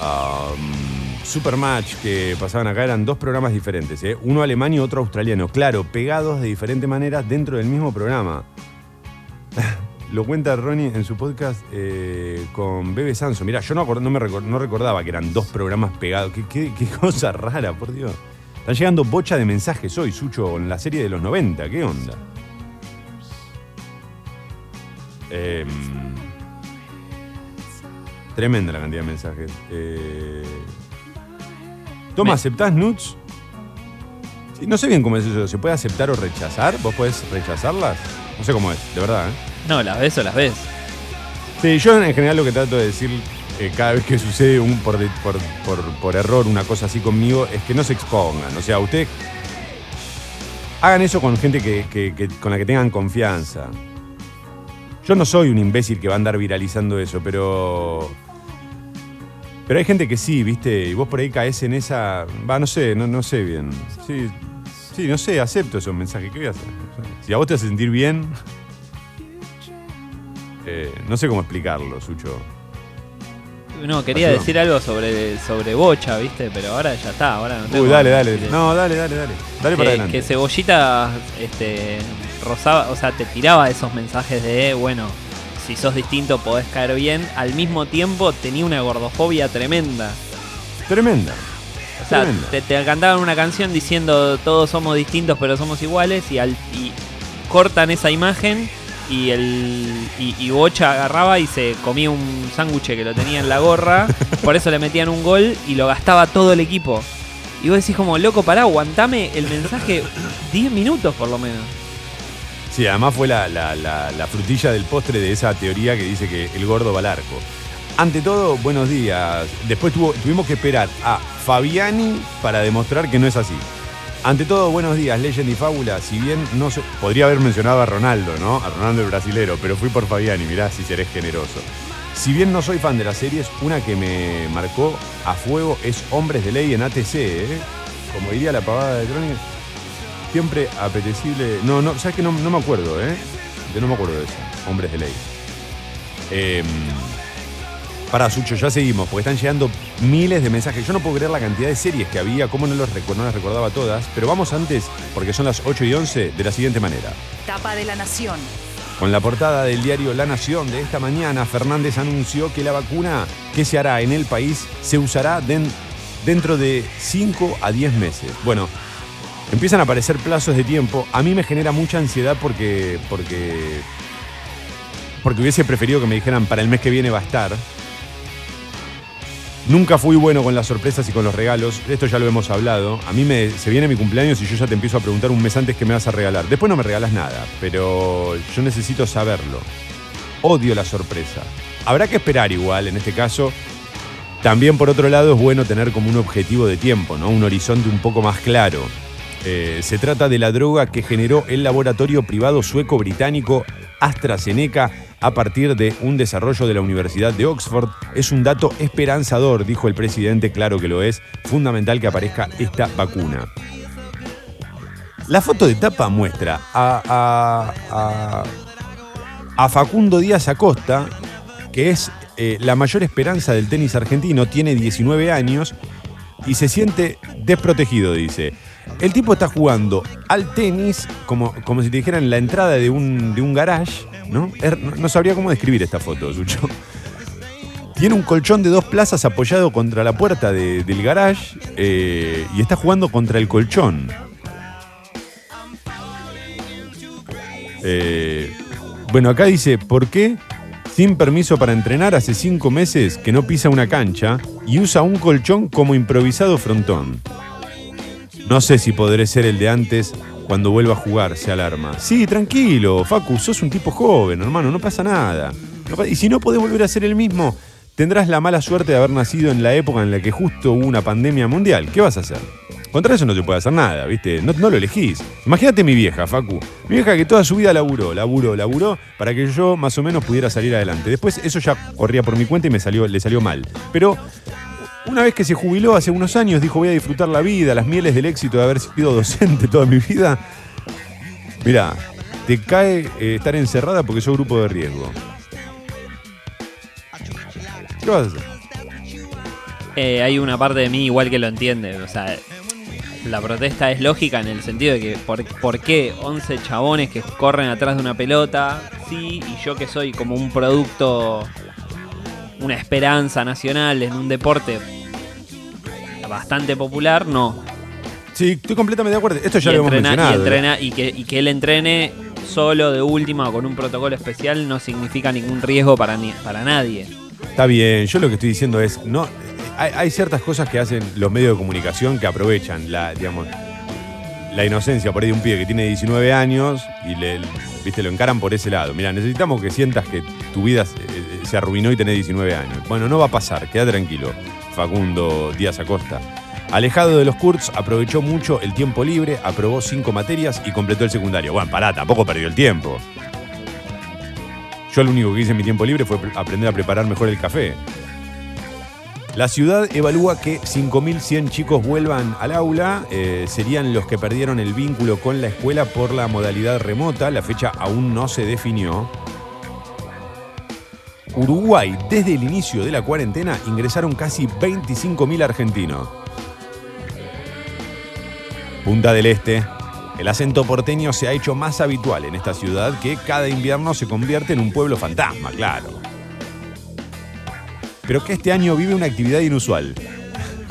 S4: Um, Supermatch que pasaban acá eran dos programas diferentes, ¿eh? uno alemán y otro australiano. Claro, pegados de diferentes maneras dentro del mismo programa. (laughs) Lo cuenta Ronnie en su podcast eh, con Bebe Sanso. Mirá, yo no, me recordaba que eran dos programas pegados. Qué, cosa rara, por Dios. Están llegando bocha de mensajes hoy, Sucho, en la serie de los 90. ¿Qué onda? Em, tremenda la cantidad de mensajes. Eh, Toma,
S5: Me-
S4: ¿aceptás nudes? Sí, no sé bien cómo es eso. ¿Se puede aceptar o rechazar? ¿Vos podés rechazarlas? No sé cómo es, de verdad, ¿eh?
S5: No, las ves o las ves.
S4: Sí, yo en general lo que trato de decir eh, cada vez que sucede un por, por, por- por error una cosa así conmigo es que no se expongan. O sea, ustedes hagan eso con gente que, que- que- con la que tengan confianza. Yo no soy un imbécil que va a andar viralizando eso, pero. Pero hay gente que sí, ¿viste? Y vos por ahí caes en esa. Va, no sé, no, no sé bien. Sí, sí, no sé, acepto esos mensajes. ¿Qué voy a hacer? Si a vos te hace sentir bien. Eh, no sé cómo explicarlo, Sucho.
S5: No, quería decir algo sobre, sobre Bocha, ¿viste? Pero ahora ya está, ahora no tengo
S4: Uy, dale, dale. No, dale, dale, dale. Dale
S5: que,
S4: para adelante.
S5: que Cebollita este, rozaba, o sea, te tiraba esos mensajes de, bueno, si sos distinto podés caer bien. Al mismo tiempo tenía una gordofobia tremenda.
S4: Tremenda.
S5: O sea,
S4: Tremenda.
S5: te, te cantaban una canción diciendo todos somos distintos pero somos iguales y, al, y cortan esa imagen y el y, y Bocha agarraba y se comía un sándwich que lo tenía en la gorra, (laughs) por eso le metían un gol y lo gastaba todo el equipo. Y vos decís como, loco, pará, aguantame el mensaje 10 minutos por lo menos.
S4: Sí, además fue la, la- la- la frutilla del postre de esa teoría que dice que el gordo va al arco. Ante todo, buenos días. Después tuvimos que esperar a Fabiani para demostrar que no es así. Ante todo, buenos días, Legend y Fábula. Si bien no se- podría haber mencionado a Ronaldo, ¿no? A Ronaldo el brasilero, pero fui por Fabiani, mirá si serés generoso. Si bien no soy fan de las series, una que me marcó a fuego es Hombres de Ley en ATC, ¿eh? Como diría la pavada de Crónica. Siempre apetecible. No, no, sabes que no, no me acuerdo, ¿eh? Yo no me acuerdo de eso. Hombres de ley. Eh, para Sucho, ya seguimos, porque están llegando miles de mensajes. Yo no puedo creer la cantidad de series que había, cómo no, los no las recordaba todas. Pero vamos antes, porque son las 8 y 11, de la siguiente manera.
S1: Tapa de la Nación.
S4: Con la portada del diario La Nación de esta mañana, Fernández anunció que la vacuna que se hará en el país se usará den- dentro de 5 a 10 meses. Bueno, empiezan a aparecer plazos de tiempo. A mí me genera mucha ansiedad porque, porque, porque hubiese preferido que me dijeran para el mes que viene va a estar. Nunca fui bueno con las sorpresas y con los regalos. Esto ya lo hemos hablado. A mí me, se viene mi cumpleaños y yo ya te empiezo a preguntar un mes antes qué me vas a regalar. Después no me regalas nada, pero yo necesito saberlo. Odio la sorpresa. Habrá que esperar igual, en este caso. También por otro lado es bueno tener como un objetivo de tiempo, ¿no? Un horizonte un poco más claro. Eh, se trata de la droga que generó el laboratorio privado sueco-británico AstraZeneca a partir de un desarrollo de la Universidad de Oxford. Es un dato esperanzador, dijo el presidente, claro que lo es, fundamental que aparezca esta vacuna. La foto de tapa muestra a, Facundo Díaz Acosta, que es eh, la mayor esperanza del tenis argentino, tiene 19 años y se siente desprotegido, dice. El tipo está jugando al tenis como, como si te dijeran la entrada de un, de un garage, ¿no? Er- no- sabría cómo describir esta foto, Sucho. Tiene un colchón de dos plazas apoyado contra la puerta de- del garage eh, y está jugando contra el colchón. Eh, bueno, acá dice, ¿por qué sin permiso para entrenar hace cinco meses que no pisa una cancha y usa un colchón como improvisado frontón? No sé si podré ser el de antes cuando vuelva a jugar, se alarma. Sí, tranquilo, Facu, sos un tipo joven, hermano, no pasa nada. Y si no podés volver a ser el mismo, tendrás la mala suerte de haber nacido en la época en la que justo hubo una pandemia mundial. ¿Qué vas a hacer? Contra eso no se puede hacer nada, ¿viste? No, no lo elegís. Imagínate mi vieja, Facu. Mi vieja que toda su vida laburó, laburó, laburó para que yo más o menos pudiera salir adelante. Después eso ya corría por mi cuenta y me salió, le salió mal. Pero una vez que se jubiló hace unos años, dijo voy a disfrutar la vida, las mieles del éxito de haber sido docente toda mi vida. Mirá, te cae eh, estar encerrada porque sos grupo de riesgo. ¿Qué vas a hacer?
S5: Eh, hay una parte de mí igual que lo entiende. O sea, la protesta es lógica en el sentido de que ¿por, por qué 11 chabones que corren atrás de una pelota? Sí, y yo que soy como un producto, una esperanza nacional en un deporte bastante popular, no.
S4: Sí, estoy completamente de acuerdo. Esto ya
S5: y,
S4: lo hemos
S5: entrena- y,
S4: mencionado. ¿eh?
S5: entrena- y que, y que él entrene solo de última o con un protocolo especial no significa ningún riesgo para, ni- para nadie.
S4: Está bien, yo lo que estoy diciendo es, no, hay, hay ciertas cosas que hacen los medios de comunicación que aprovechan la, digamos, la inocencia por ahí de un pibe que tiene 19 años y le, viste, lo encaran por ese lado. Mira, necesitamos que sientas que tu vida se, se arruinó y tenés 19 años. Bueno, no va a pasar, queda tranquilo, Facundo Díaz Acosta. Alejado de los Kurtz, aprovechó mucho el tiempo libre, aprobó cinco materias y completó el secundario. Bueno, pará, tampoco perdió el tiempo. Yo lo único que hice en mi tiempo libre fue pre- aprender a preparar mejor el café. La ciudad evalúa que 5.100 chicos vuelvan al aula, eh, serían los que perdieron el vínculo con la escuela por la modalidad remota, la fecha aún no se definió. Uruguay, desde el inicio de la cuarentena, ingresaron casi 25.000 argentinos. Punta del Este. El acento porteño se ha hecho más habitual en esta ciudad que cada invierno se convierte en un pueblo fantasma, claro. Pero que este año vive una actividad inusual,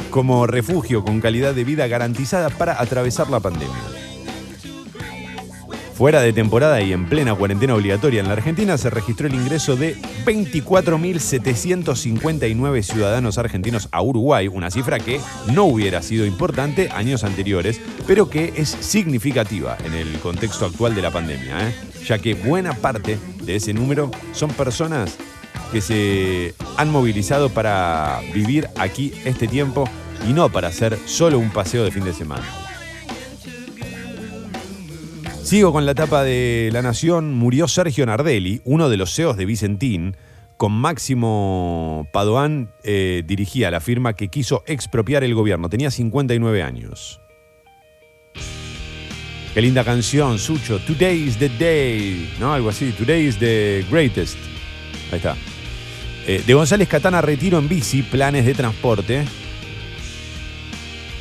S4: como refugio con calidad de vida garantizada para atravesar la pandemia. Fuera de temporada y en plena cuarentena obligatoria en la Argentina se registró el ingreso de 24.759 ciudadanos argentinos a Uruguay, una cifra que no hubiera sido importante años anteriores, pero que es significativa en el contexto actual de la pandemia, ¿eh? ya que buena parte de ese número son personas que se han movilizado para vivir aquí este tiempo y no para hacer solo un paseo de fin de semana. Sigo con la etapa de La Nación. Murió Sergio Nardelli, uno de los CEOs de Vicentín. Con Máximo Padoan eh, dirigía la firma que quiso expropiar el gobierno. Tenía 59 años. Qué linda canción, Sucho. Today is the day. ¿No? Algo así. Today is the greatest. Ahí está. Eh, de González Catana, retiro en bici, planes de transporte.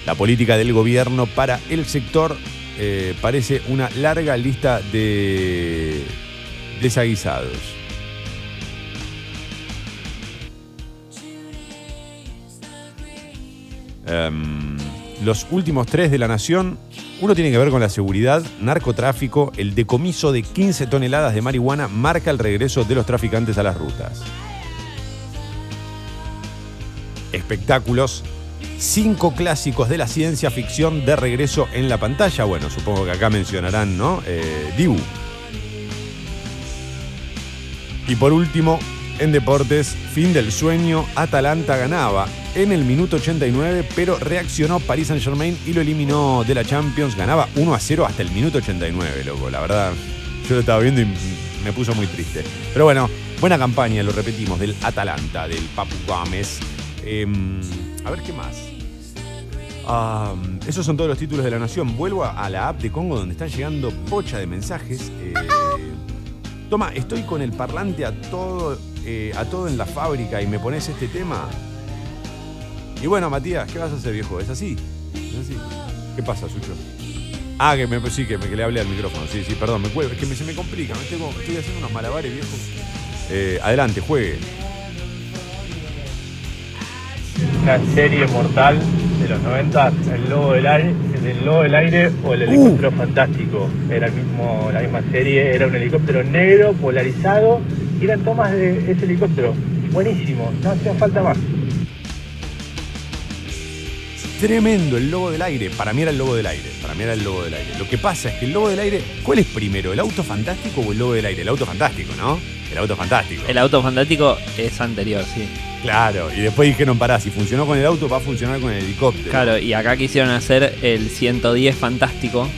S4: La política del gobierno para el sector eh, parece una larga lista de desaguisados. Em, los últimos tres de la nación, uno tiene que ver con la seguridad, narcotráfico, el decomiso de 15 toneladas de marihuana marca el regreso de los traficantes a las rutas. Espectáculos, cinco clásicos de la ciencia ficción de regreso en la pantalla. Bueno, supongo que acá mencionarán, ¿no? Eh, Dibu. Y por último, en deportes, fin del sueño, Atalanta ganaba en el minuto 89, pero reaccionó Paris Saint Germain y lo eliminó de la Champions. Ganaba 1 a 0 hasta el minuto 89, loco. La verdad, yo lo estaba viendo y me puso muy triste. Pero bueno, buena campaña, lo repetimos, del Atalanta, del Papu Gómez. Em, a ver qué más. Esos son todos los títulos de la Nación. Vuelvo a, la app de Congo donde están llegando pocha de mensajes. Eh, toma, estoy con el parlante a todo, eh, a todo en la fábrica y me pones este tema. Y bueno, Matías, ¿qué vas a hacer, viejo? ¿Es así? ¿Es así? ¿Qué pasa, Sucho? Ah, que me, sí, que, me- le hablé al micrófono. Sí, sí, perdón, me cuelgo. Es que me- se me complica. tengo- estoy haciendo unos malabares, viejo. Eh, adelante, juegue.
S8: Una serie mortal de los 90, el lobo del aire, el lobo del aire o el helicóptero fantástico. Era el mismo, la misma serie, era un helicóptero negro, polarizado, y eran tomas de ese helicóptero. Buenísimo, no hacía falta más.
S4: Tremendo el lobo del aire. Para mí era el lobo del aire. Para mí era el lobo del aire. Lo que pasa es que el lobo del aire. ¿Cuál es primero? ¿El auto fantástico o el lobo del aire? El auto fantástico, ¿no? El auto fantástico.
S5: El auto fantástico es anterior, sí.
S4: Claro. Y después dijeron, pará, si funcionó con el auto, va a funcionar con el helicóptero.
S5: Claro, y acá quisieron hacer el 110 fantástico.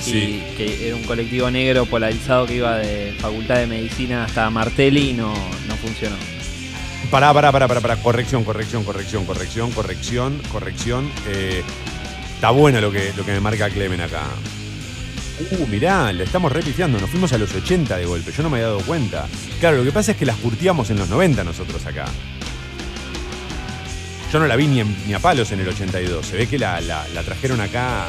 S4: Sí.
S5: Y que era un colectivo negro polarizado que iba de Facultad de Medicina hasta Martelli y no, no funcionó.
S4: Pará, pará, pará, pará, pará. Corrección, corrección, corrección, corrección, corrección, corrección. Eh, está bueno lo que, lo que me marca Clemen acá. Uh, mirá, le estamos repifiando. Nos fuimos a los 80 de golpe. Yo no me había dado cuenta. Claro, lo que pasa es que las curtíamos en los 90 nosotros acá. Yo no la vi ni, ni a palos en el 82. Se ve que la, la- la trajeron acá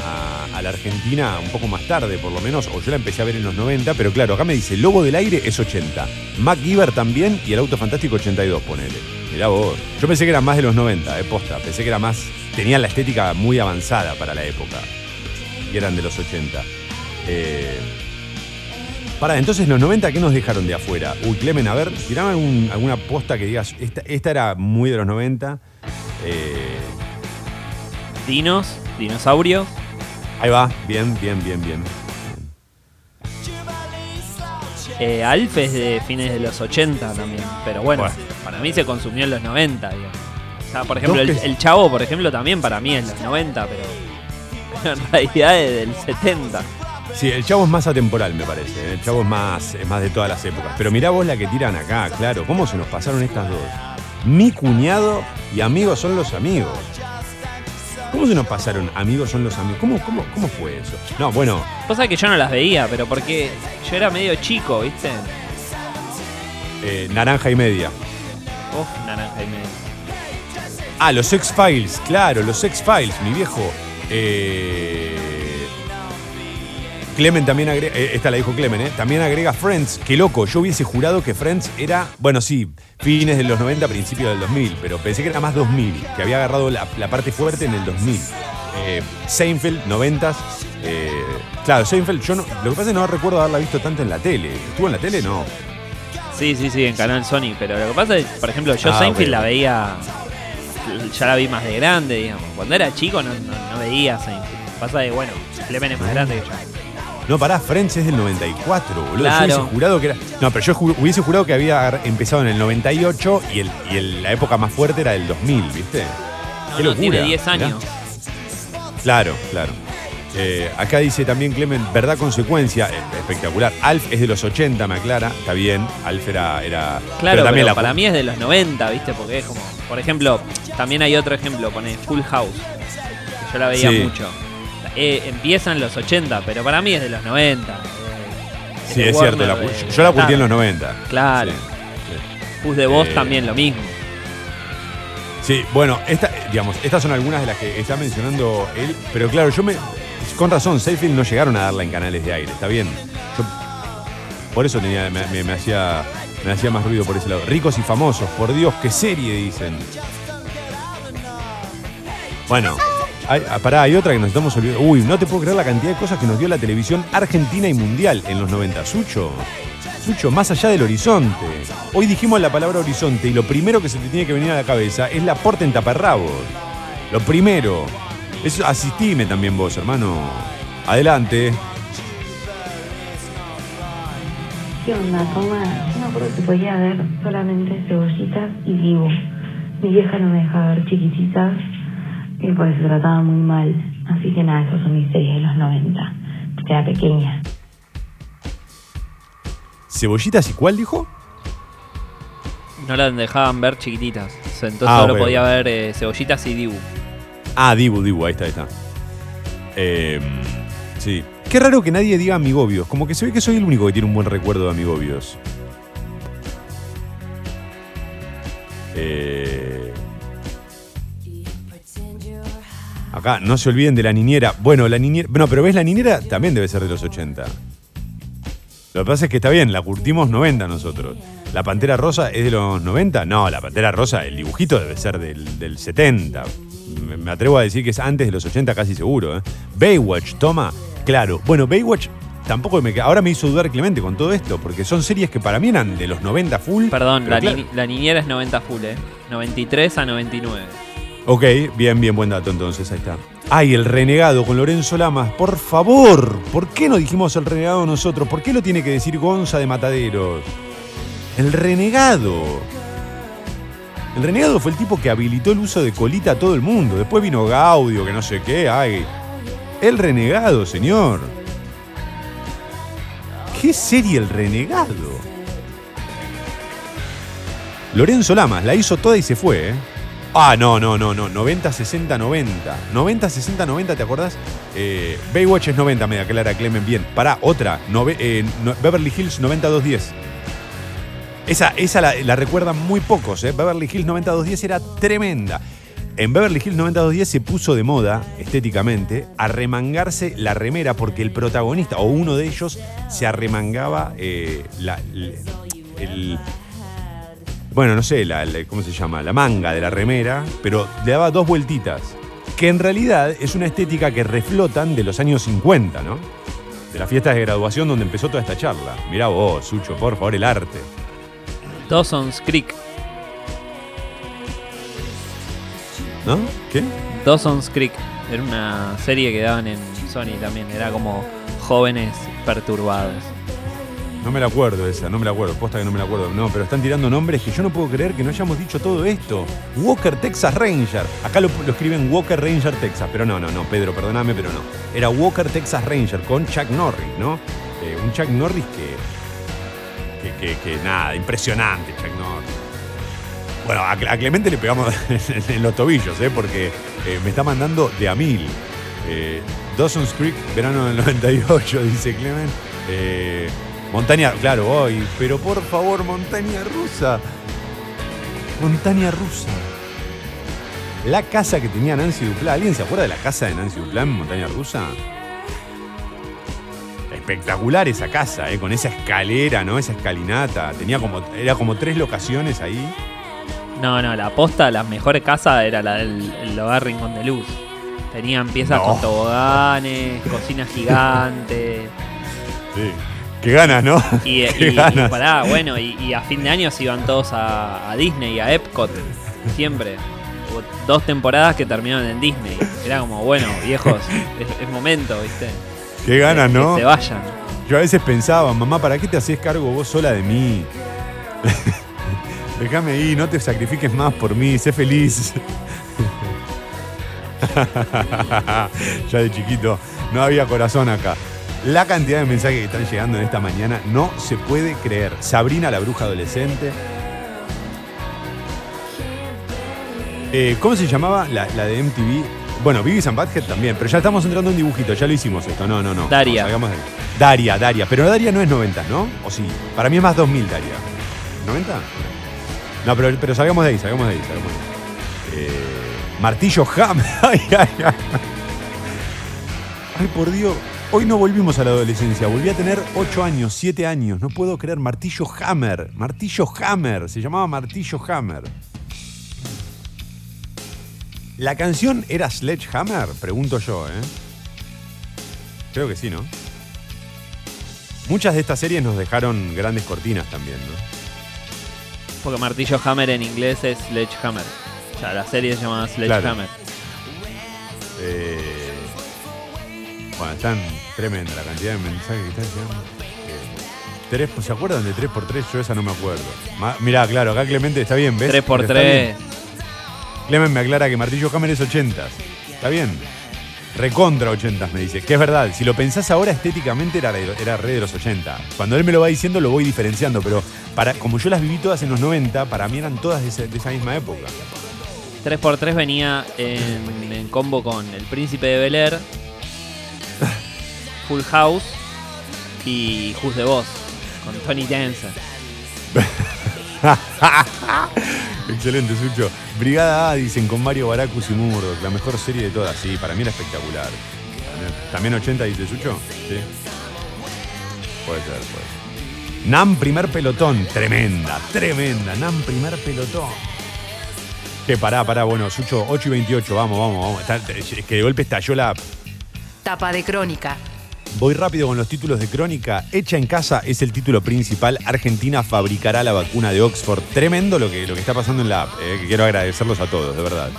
S4: a, la Argentina un poco más tarde, por lo menos, o yo la empecé a ver en los 90, pero claro, acá me dice Lobo del Aire es 80. MacGyver también y el Auto Fantástico 82, ponele. Mirá vos. Yo pensé que era más de los 90, eh, posta. Pensé que era más. Tenía la estética muy avanzada para la época. y eran de los 80. Eh, Pará, entonces los 90, ¿qué nos dejaron de afuera? Uy, Clemen, a ver, tirame algún- alguna posta que digas, esta, esta era muy de los 90. Eh,
S5: Dinos, dinosaurios.
S4: ahí va, bien, bien, bien, bien.
S5: Eh, Alf es de fines de los 80 también. Pero bueno,
S4: Bueno.
S5: para mí se consumió en los 90, digamos. O sea, por ejemplo, el Chavo, por ejemplo, también para mí es los 90, pero en realidad es del 70.
S4: Sí, el chavo es más atemporal, me parece. ¿eh? El chavo es más, es más de todas las épocas. Pero mirá vos la que tiran acá, claro. ¿Cómo se nos pasaron estas dos? Mi cuñado y amigos son los amigos. ¿Cómo se nos pasaron amigos son los amigos? ¿Cómo, cómo, cómo fue eso? No, bueno,
S5: Cosa que yo no las veía, pero porque yo era medio chico, ¿viste?
S4: eh, naranja y media.
S5: Uf, naranja y medio.
S4: Ah, los X-Files, claro, los X-Files, mi viejo. Eh, Clemen también agrega, eh, esta la dijo Clemen, ¿eh? También agrega Friends. Qué loco, yo hubiese jurado que Friends era, bueno, sí, fines de los 90, principios del 2000, pero pensé que era más 2000, que había agarrado la, la parte fuerte en el 2000. Eh, Seinfeld, 90s. eh, claro, Seinfeld, yo no, lo que pasa es que no recuerdo haberla visto tanto en la tele. ¿Estuvo en la tele? No.
S5: Sí, sí, sí, en Canal Sony. Pero lo que pasa es, por ejemplo, yo
S4: Ah,
S5: Seinfeld la veía. Ya la vi más de grande, digamos. Cuando era chico no, no- no veía Seinfeld. Pasa que, bueno, Clemen es más grande que yo.
S4: No, pará, Friends es del 94, boludo.
S5: Claro.
S4: Yo hubiese jurado que era. No, pero yo ju- hubiese jurado que había empezado en el 98 y, el, y el- la época más fuerte era del 2000, ¿viste?
S5: No,
S4: Qué
S5: no,
S4: locura.
S5: tiene 10
S4: mirá.
S5: años.
S4: Claro, claro. Eh, acá dice también Clemen, verdad consecuencia, eh, espectacular. Alf es de los 80, me aclara, está bien. Alf era. era
S5: Claro, pero,
S4: también la
S5: para mí es de los 90, ¿viste? Porque es como. Por ejemplo, también hay otro ejemplo, pone Full House. que yo la veía
S4: Sí.
S5: mucho. Eh, empieza en los 80, pero para mí es de los 90. eh,
S4: Sí, es cierto, la yo la curtí en los
S5: claro.
S4: 90.
S5: Claro.
S4: Sí.
S5: Pus de voz
S4: Eh,
S5: también lo mismo.
S4: Sí, bueno, esta, digamos, estas son algunas de las que está mencionando él, pero claro, yo me. Con razón, Seinfeld no llegaron a darla en canales de aire, está bien. Yo, por eso tenía, me, me- me hacía, me hacía más ruido por ese lado. Ricos y famosos, por Dios, qué serie dicen. Bueno, hay, ah, pará, hay otra que nos estamos olvidando. Uy, no te puedo creer la cantidad de cosas que nos dio la televisión argentina y mundial en los 90. Sucho, Sucho, más allá del horizonte. Hoy dijimos la palabra horizonte y lo primero que se te tiene que venir a la cabeza es la porta en taparrabos. Lo primero. Eso, asistime también vos, hermano. Adelante.
S7: ¿Qué onda? Yo me acuerdo que podía ver solamente cebollitas y dibu. Mi vieja no me dejaba ver chiquititas y porque se trataba muy mal. Así que nada, esas son mis series de los 90. Porque era pequeña.
S4: ¿Cebollitas y cuál dijo?
S5: No la dejaban ver chiquititas. Entonces
S4: Ah,
S5: solo podía ver eh, cebollitas y Dibu.
S4: Ah, Dibu, Dibu, ahí está, ahí está. Eh, sí. Qué raro que nadie diga Amigobios. Como que se ve que soy el único que tiene un buen recuerdo de Amigobios. Eh, acá, no se olviden de la niñera. Bueno, la niñera. Bueno, pero ves, la niñera también debe ser de los 80. Lo que pasa es que está bien, la curtimos 90 nosotros. ¿La Pantera Rosa es de los 90? No, la Pantera Rosa, el dibujito debe ser del, del 70. Me, me atrevo a decir que es antes de los 80 casi seguro. ¿eh? Baywatch, toma. Claro, bueno, Baywatch tampoco me... Ahora me hizo dudar Clemente con todo esto, porque son series que para mí eran de los 90 full.
S5: Perdón, la,
S4: claro-
S5: ni- la niñera es 90 full, ¿eh? 93 a 99.
S4: Ok, bien, bien, buen dato entonces, ahí está. Ay, el renegado con Lorenzo Lamas, por favor, ¿por qué no dijimos el renegado nosotros? ¿Por qué lo tiene que decir Gonza de Mataderos? El renegado. El renegado fue el tipo que habilitó el uso de colita a todo el mundo. Después vino Gaudio, que no sé qué, ay. El renegado, señor. ¿Qué serie el renegado? Lorenzo Lamas la hizo toda y se fue, ¿eh? Ah, no, no, no, no. 90, 60, 90. 90, 60, 90, ¿te acordás? Eh, Baywatch es 90, media clara, Clemen. Bien. Pará, otra. Nove- eh, no- Beverly Hills 9210. Esa, esa la, la recuerdan muy pocos, ¿eh? Beverly Hills 9210 era tremenda. En Beverly Hills 9210 se puso de moda, estéticamente, arremangarse la remera porque el protagonista, o uno de ellos, se arremangaba eh, la- el- el, bueno, no sé, la, la- ¿cómo se llama? La manga de la remera, pero le daba dos vueltitas. que en realidad es una estética que reflotan de los años 50, ¿no? De las fiestas de graduación donde empezó toda esta charla. Mirá vos, Sucho, por favor, el arte.
S5: Dawson's Creek.
S4: ¿No? ¿Qué?
S5: Dawson's Creek. Era una serie que daban en Sony también. Era como jóvenes perturbados.
S4: No me la acuerdo esa, no me la acuerdo, posta que no me la acuerdo. No, pero están tirando nombres que yo no puedo creer que no hayamos dicho todo esto. Walker Texas Ranger. Acá lo, lo escriben Walker Ranger Texas, pero no, no, no, Pedro, perdóname, pero no. Era Walker Texas Ranger con Chuck Norris, ¿no? Eh, un Chuck Norris que, que, que, nada, impresionante Chuck Norris. Bueno, a, Cle- a Clemente le pegamos (laughs) en, los tobillos, ¿eh? Porque eh, me está mandando de a mil. Eh, Dawson's Creek, verano del 98, (laughs) dice Clement. Montaña, claro, hoy, pero por favor, montaña rusa. Montaña rusa. La casa que tenía Nancy Duplá. ¿Alguien se acuerda de la casa de Nancy Duplá en Montaña Rusa? Espectacular esa casa, ¿eh? con esa escalera, ¿no? Esa escalinata. Tenía como, era como tres locaciones ahí.
S5: No, no, la posta, la mejor casa era la del el hogar Rincón de Luz. Tenían piezas
S4: No.
S5: con toboganes, cocinas gigantes.
S4: Sí. Qué ganas, ¿no? (laughs)
S5: Y, y-
S4: Qué
S5: y
S4: ganas.
S5: pará, bueno, y, y a fin de año se iban todos a, a Disney, a Epcot, siempre. Hubo dos temporadas que terminaron en Disney. Era como, bueno, viejos, (laughs) es, es momento, ¿viste?
S4: Qué ganas, ¿no?
S5: Que se vayan.
S4: Yo a veces pensaba, mamá, ¿para qué te haces cargo vos sola de mí? (laughs) Déjame ahí, no te sacrifiques más por mí, sé feliz. ya de chiquito, no había corazón acá. La cantidad de mensajes que están llegando en esta mañana no se puede creer. Sabrina, la bruja adolescente. Eh, ¿Cómo se llamaba la, la de MTV? Bueno, Vivis and Butthead también, pero ya estamos entrando en dibujitos, ya lo hicimos esto. No, no, no.
S5: Daria.
S4: Salgamos de. Daria, Daria. Pero Daria no es 90, ¿no? ¿O sí? Para mí es más 2000 Daria. ¿90? No, pero, pero salgamos de ahí, salgamos de ahí, salgamos de ahí. Eh, Martillo Ham. (laughs) ay, ay, ay. Ay, por Dios. Hoy no volvimos a la adolescencia. Volví a tener 8 años, 7 años. No puedo creer. Martillo Hammer. Martillo Hammer. Se llamaba Martillo Hammer. ¿La canción era Sledgehammer? Pregunto yo, ¿eh? Creo que sí, ¿no? Muchas de estas series nos dejaron grandes cortinas también, ¿no?
S5: Porque martillo hammer en inglés es sledgehammer. O sea, la serie se llama Sledgehammer.
S4: Eh, bueno, están tremenda la cantidad de mensajes que están llegando. Eh, tres, ¿Se acuerdan de 3x3? Yo esa no me acuerdo. Ma- mirá, claro, acá Clemente está bien, ¿ves?
S5: 3 por
S4: Pero está
S5: 3
S4: bien. Clemente me aclara que Martillo Hammer es 80. Está bien. Recontra 80 me dice. Que es verdad, si lo pensás ahora estéticamente era, re- era re de los 80. Cuando él me lo va diciendo lo voy diferenciando, pero para, como yo las viví todas en los 90, para mí eran todas de, ese- de esa misma época.
S5: 3x3 venía en, en combo con El Príncipe de Bel Air, Full House y Who's the Boss con Tony Danza. (laughs)
S4: Excelente, Sucho. Brigada A, dicen, con Mario Baracus y Murdoch. La mejor serie de todas. Sí, para mí era espectacular. También- También 80, dice Sucho. Sí. Puede ser, puede ser. Nam primer pelotón. Tremenda, tremenda. Nam primer pelotón. Que pará, pará. Bueno, Sucho, 8 y 28. Vamos, vamos, vamos. Está- es que de golpe estalló la,
S1: Tapa de crónica.
S4: Voy rápido con los títulos de crónica. Hecha en casa es el título principal. Argentina fabricará la vacuna de Oxford. Tremendo lo que, lo que está pasando en la app. eh, quiero agradecerlos a todos, de verdad.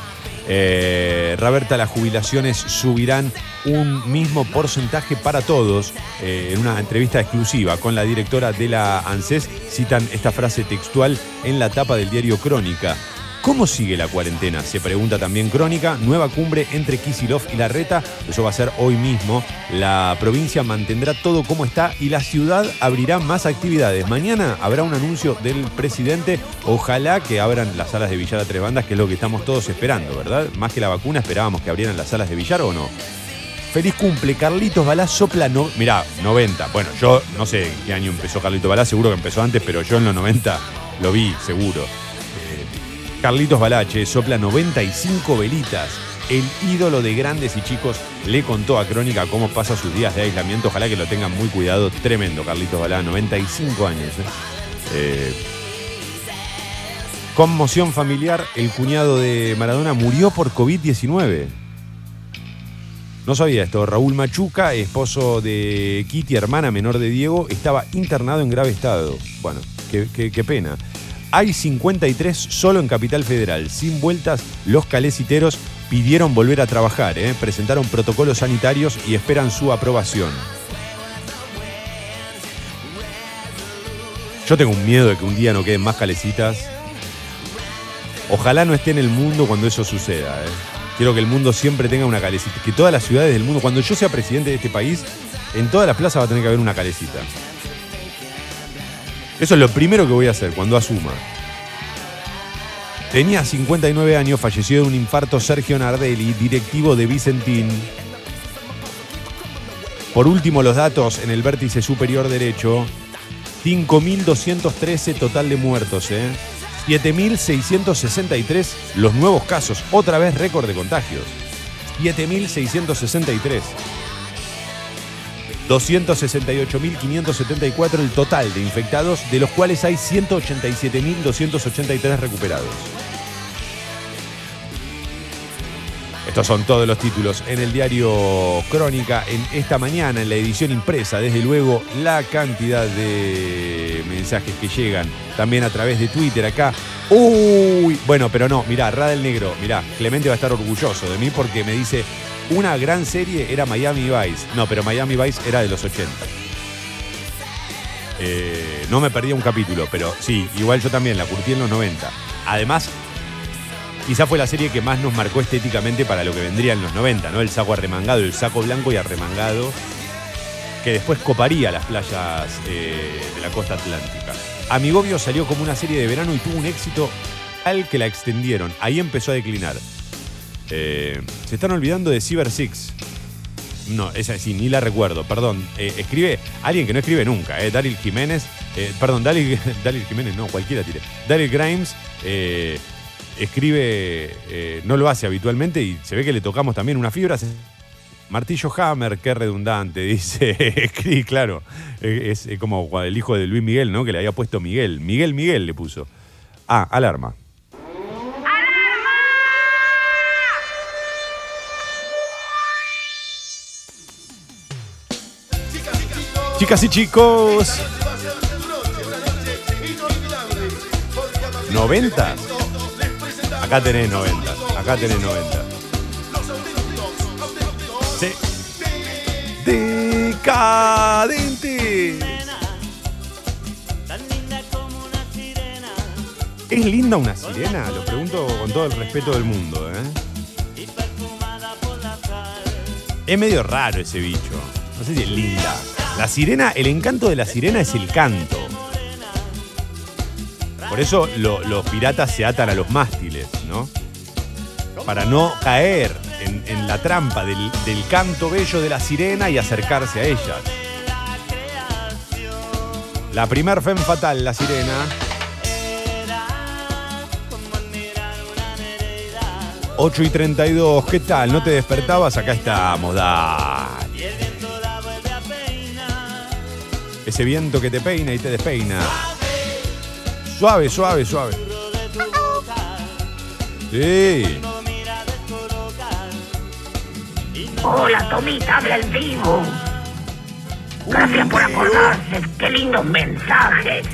S4: Eh, Roberta, las jubilaciones subirán un mismo porcentaje para todos. Eh, en una entrevista exclusiva con la directora de la ANSES citan esta frase textual en la tapa del diario Crónica. ¿Cómo sigue la cuarentena? Se pregunta también Crónica. Nueva cumbre entre Kisilov y Larreta. Eso va a ser hoy mismo. La provincia mantendrá todo como está y la ciudad abrirá más actividades. Mañana habrá un anuncio del presidente. Ojalá que abran las salas de billar a tres bandas, que es lo que estamos todos esperando, ¿verdad? Más que la vacuna, esperábamos que abrieran las salas de billar o no. Feliz cumple, Carlitos Balá sopla no, mirá, 90. Bueno, yo no sé qué año empezó Carlitos Balá, seguro que empezó antes, pero yo en los 90 lo vi, seguro. Carlitos Balache sopla 95 velitas. El ídolo de grandes y chicos le contó a Crónica cómo pasa sus días de aislamiento. Ojalá que lo tengan muy cuidado. Tremendo, Carlitos Balá, 95 años. ¿eh? Eh, conmoción familiar. El cuñado de Maradona murió por COVID-19. No sabía esto. Raúl Machuca, esposo de Kitty, hermana menor de Diego, estaba internado en grave estado. Bueno, qué pena. Hay 53 solo en Capital Federal. Sin vueltas, los caleciteros pidieron volver a trabajar. ¿eh? Presentaron protocolos sanitarios y esperan su aprobación. Yo tengo un miedo de que un día no queden más calecitas. Ojalá no esté en el mundo cuando eso suceda. ¿eh? Quiero que el mundo siempre tenga una calecita. Que todas las ciudades del mundo, cuando yo sea presidente de este país, en todas las plazas va a tener que haber una calecita. Eso es lo primero que voy a hacer cuando asuma. Tenía 59 años, falleció de un infarto Sergio Nardelli, directivo de Vicentín. Por último, los datos en el vértice superior derecho. 5.213 total de muertos, ¿eh? 7.663 los nuevos casos. Otra vez récord de contagios. 7.663. 268.574 el total de infectados, de los cuales hay 187.283 recuperados. Estos son todos los títulos en el diario Crónica en esta mañana, en la edición impresa. Desde luego, la cantidad de mensajes que llegan también a través de Twitter acá. Uy, bueno, pero no, mirá, Radel Negro, mirá, Clemente va a estar orgulloso de mí porque me dice, una gran serie era Miami Vice. No, pero Miami Vice era de los 80. Eh, no me perdía un capítulo, pero sí, igual yo también la curtí en los 90. Además, quizá fue la serie que más nos marcó estéticamente para lo que vendría en los 90, ¿no? El saco arremangado, el saco blanco y arremangado, que después coparía las playas eh, de la costa atlántica. Amigovio salió como una serie de verano y tuvo un éxito al que la extendieron. Ahí empezó a declinar. Eh, se están olvidando de Cyber Six. No, esa sí, ni la recuerdo, perdón. Eh, escribe alguien que no escribe nunca, eh, Jiménez. eh, perdón, (laughs) Daryl, Jiménez, no, cualquiera tire. Daryl Grimes escribe, no lo hace habitualmente y se ve que le tocamos también una fibra. Martillo Hammer, qué redundante, (laughs) dice. Claro. Es, como el hijo de Luis Miguel, ¿no? Que le había puesto Miguel. Miguel Miguel le puso. Ah, alarma. Chicas y chicos. 90. Acá tenés 90. Acá tenés 90. Sí. Decadente. ¿Es linda una sirena? Lo pregunto con todo el respeto del mundo, ¿eh? Es medio raro ese bicho. No sé si es linda. La sirena, el encanto de la sirena es el canto. Por eso lo- los piratas se atan a los mástiles, ¿no? Para no caer en, la trampa del, canto bello de la sirena y acercarse a ellas. La primer femme fatal, la sirena. 8 y 32, ¿qué tal? ¿No te despertabas? Acá estamos, dale. Ese viento que te peina y te despeina. Suave, suave, suave. Sí.
S9: Hola, Tomita, habla el vivo. Gracias por acordarse. Qué lindos mensajes.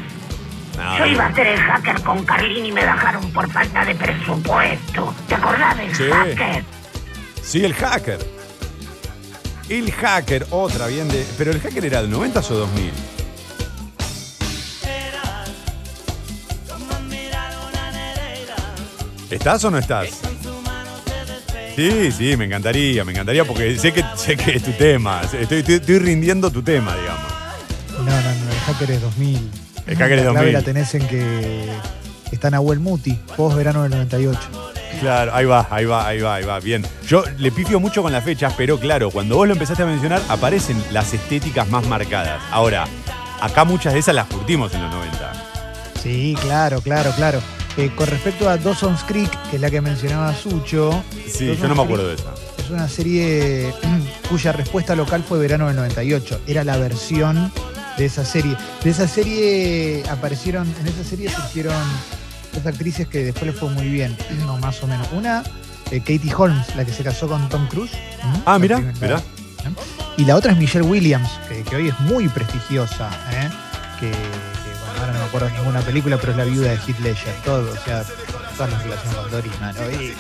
S4: No,
S9: Yo iba a ser el hacker con Carlini y me dejaron por falta de presupuesto. ¿Te acordás del
S4: Sí.
S9: hacker?
S4: Sí, el hacker. El hacker, otra bien de. Pero el hacker era del 90 o 2000. ¿Estás o no estás? Sí, sí, me encantaría, me encantaría porque sé que, sé que es tu tema. Estoy, estoy- estoy rindiendo tu tema, digamos.
S10: No, no, no, el hacker es 2000.
S4: El hacker es
S10: La clave
S4: 2000.
S10: la tenés en que está Nahuel Muti, post verano del 98.
S4: Claro, ahí va, ahí va, ahí va, ahí va. Bien. Yo le pifio mucho con las fechas, pero claro, cuando vos lo empezaste a mencionar, aparecen las estéticas más marcadas. Ahora, acá muchas de esas las curtimos en los 90.
S10: Sí, claro, claro, claro. Eh, con respecto a Dawson's Creek, que es la que mencionaba Sucho.
S4: Sí,
S10: Dawson's
S4: yo no me
S10: Creek
S4: acuerdo de esa.
S10: Es una serie (clears throat) cuya respuesta local fue verano del 98. Era la versión de esa serie. De esa serie aparecieron, en esa serie surgieron dos actrices que después les fue muy bien, no más o menos. Una eh, Katie Holmes, la que se casó con Tom Cruise.
S4: Ah, mira, mira.
S10: Y la otra es Michelle Williams, que, que hoy es muy prestigiosa, ¿eh? que, que, bueno, ahora no me acuerdo de ninguna película, pero es la viuda de Heath Ledger, todo, o sea, todas las relaciones con Doris. Y-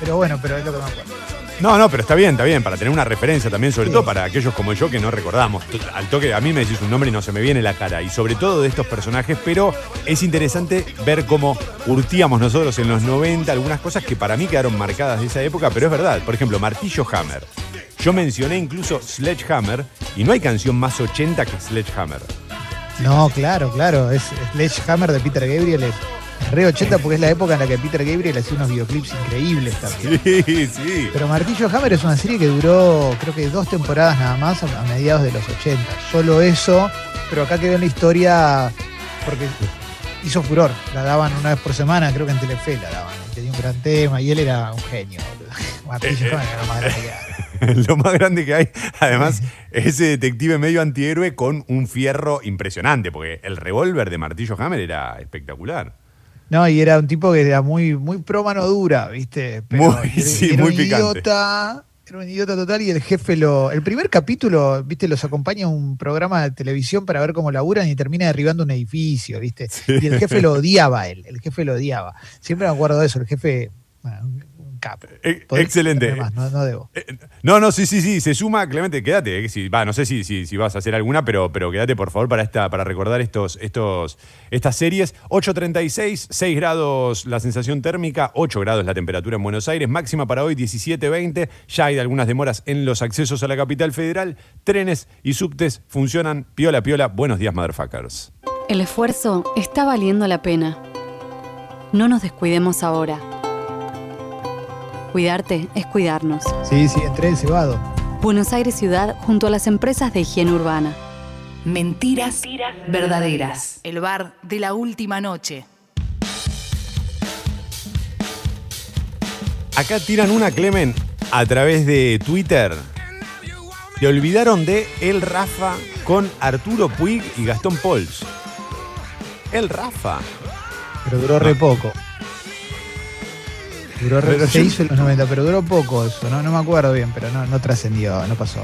S10: pero bueno, pero es lo que me acuerdo.
S4: No, no, pero está bien, está bien, para tener una referencia también, sobre todo para aquellos como yo que no recordamos. Al toque, a mí me decís un nombre y no se me viene la cara, y sobre todo de estos personajes, pero es interesante ver cómo curtíamos nosotros en los 90 algunas cosas que para mí quedaron marcadas de esa época, pero es verdad. Por ejemplo, Martillo Hammer. Yo mencioné incluso Sledgehammer, y no hay canción más 80 que Sledgehammer.
S10: No, claro, claro, es Sledgehammer de Peter Gabriel, es re 80 porque es la época en la que Peter Gabriel hacía unos videoclips increíbles también.
S4: Sí, sí.
S10: Pero Martillo Hammer es una serie que duró, creo que dos temporadas nada más, a, mediados de los 80. Solo eso, pero acá quedó en la historia porque hizo furor. La daban una vez por semana, creo que en Telefe la daban. Tenía un gran tema y él era un genio. (laughs) Martillo
S4: Eh, eh.
S10: Hammer era lo más grande que hay. (laughs)
S4: lo más grande que hay. Además, ese detective medio antihéroe con un fierro impresionante, porque el revólver de Martillo Hammer era espectacular.
S10: No, y era un tipo que era muy, muy pro mano dura, ¿viste?
S4: Muy,
S10: era,
S4: sí,
S10: era
S4: muy
S10: un
S4: picante.
S10: idiota. Era un idiota total y el jefe lo. El primer capítulo, viste, los acompaña a un programa de televisión para ver cómo laburan y termina derribando un edificio, viste. Y el jefe lo odiaba a él, el jefe lo odiaba. Siempre me acuerdo de eso, el jefe, bueno,
S4: E-
S10: Podés
S4: excelente.
S10: más, no, no debo.
S4: No, no, sí, sí, sí, se suma, Clemente, quédate. eh, si- va, no sé si, si, si vas a hacer alguna, pero, pero quédate por favor para esta, para recordar estos, estos, estas series. 8.36, 6 grados la sensación térmica, 8 grados la temperatura en Buenos Aires, máxima para hoy 17.20. Ya hay algunas demoras en los accesos a la capital federal. Trenes y subtes funcionan piola piola. Buenos días, motherfuckers.
S11: El esfuerzo está valiendo la pena. No nos descuidemos ahora. Cuidarte es cuidarnos.
S10: Sí, sí, entré el cebado.
S11: Buenos Aires Ciudad junto a las empresas de higiene urbana.
S1: Mentiras verdaderas. El bar de la última noche.
S4: Acá tiran una, Clemen, a través de Twitter. Se olvidaron de El Rafa con Arturo Puig y Gastón Pols. El Rafa.
S10: Pero duró re poco. Duró
S4: Pero
S10: se
S4: yo-
S10: hizo en los 90, pero duró poco eso, no, no me acuerdo bien, pero no, no trascendió, no pasó.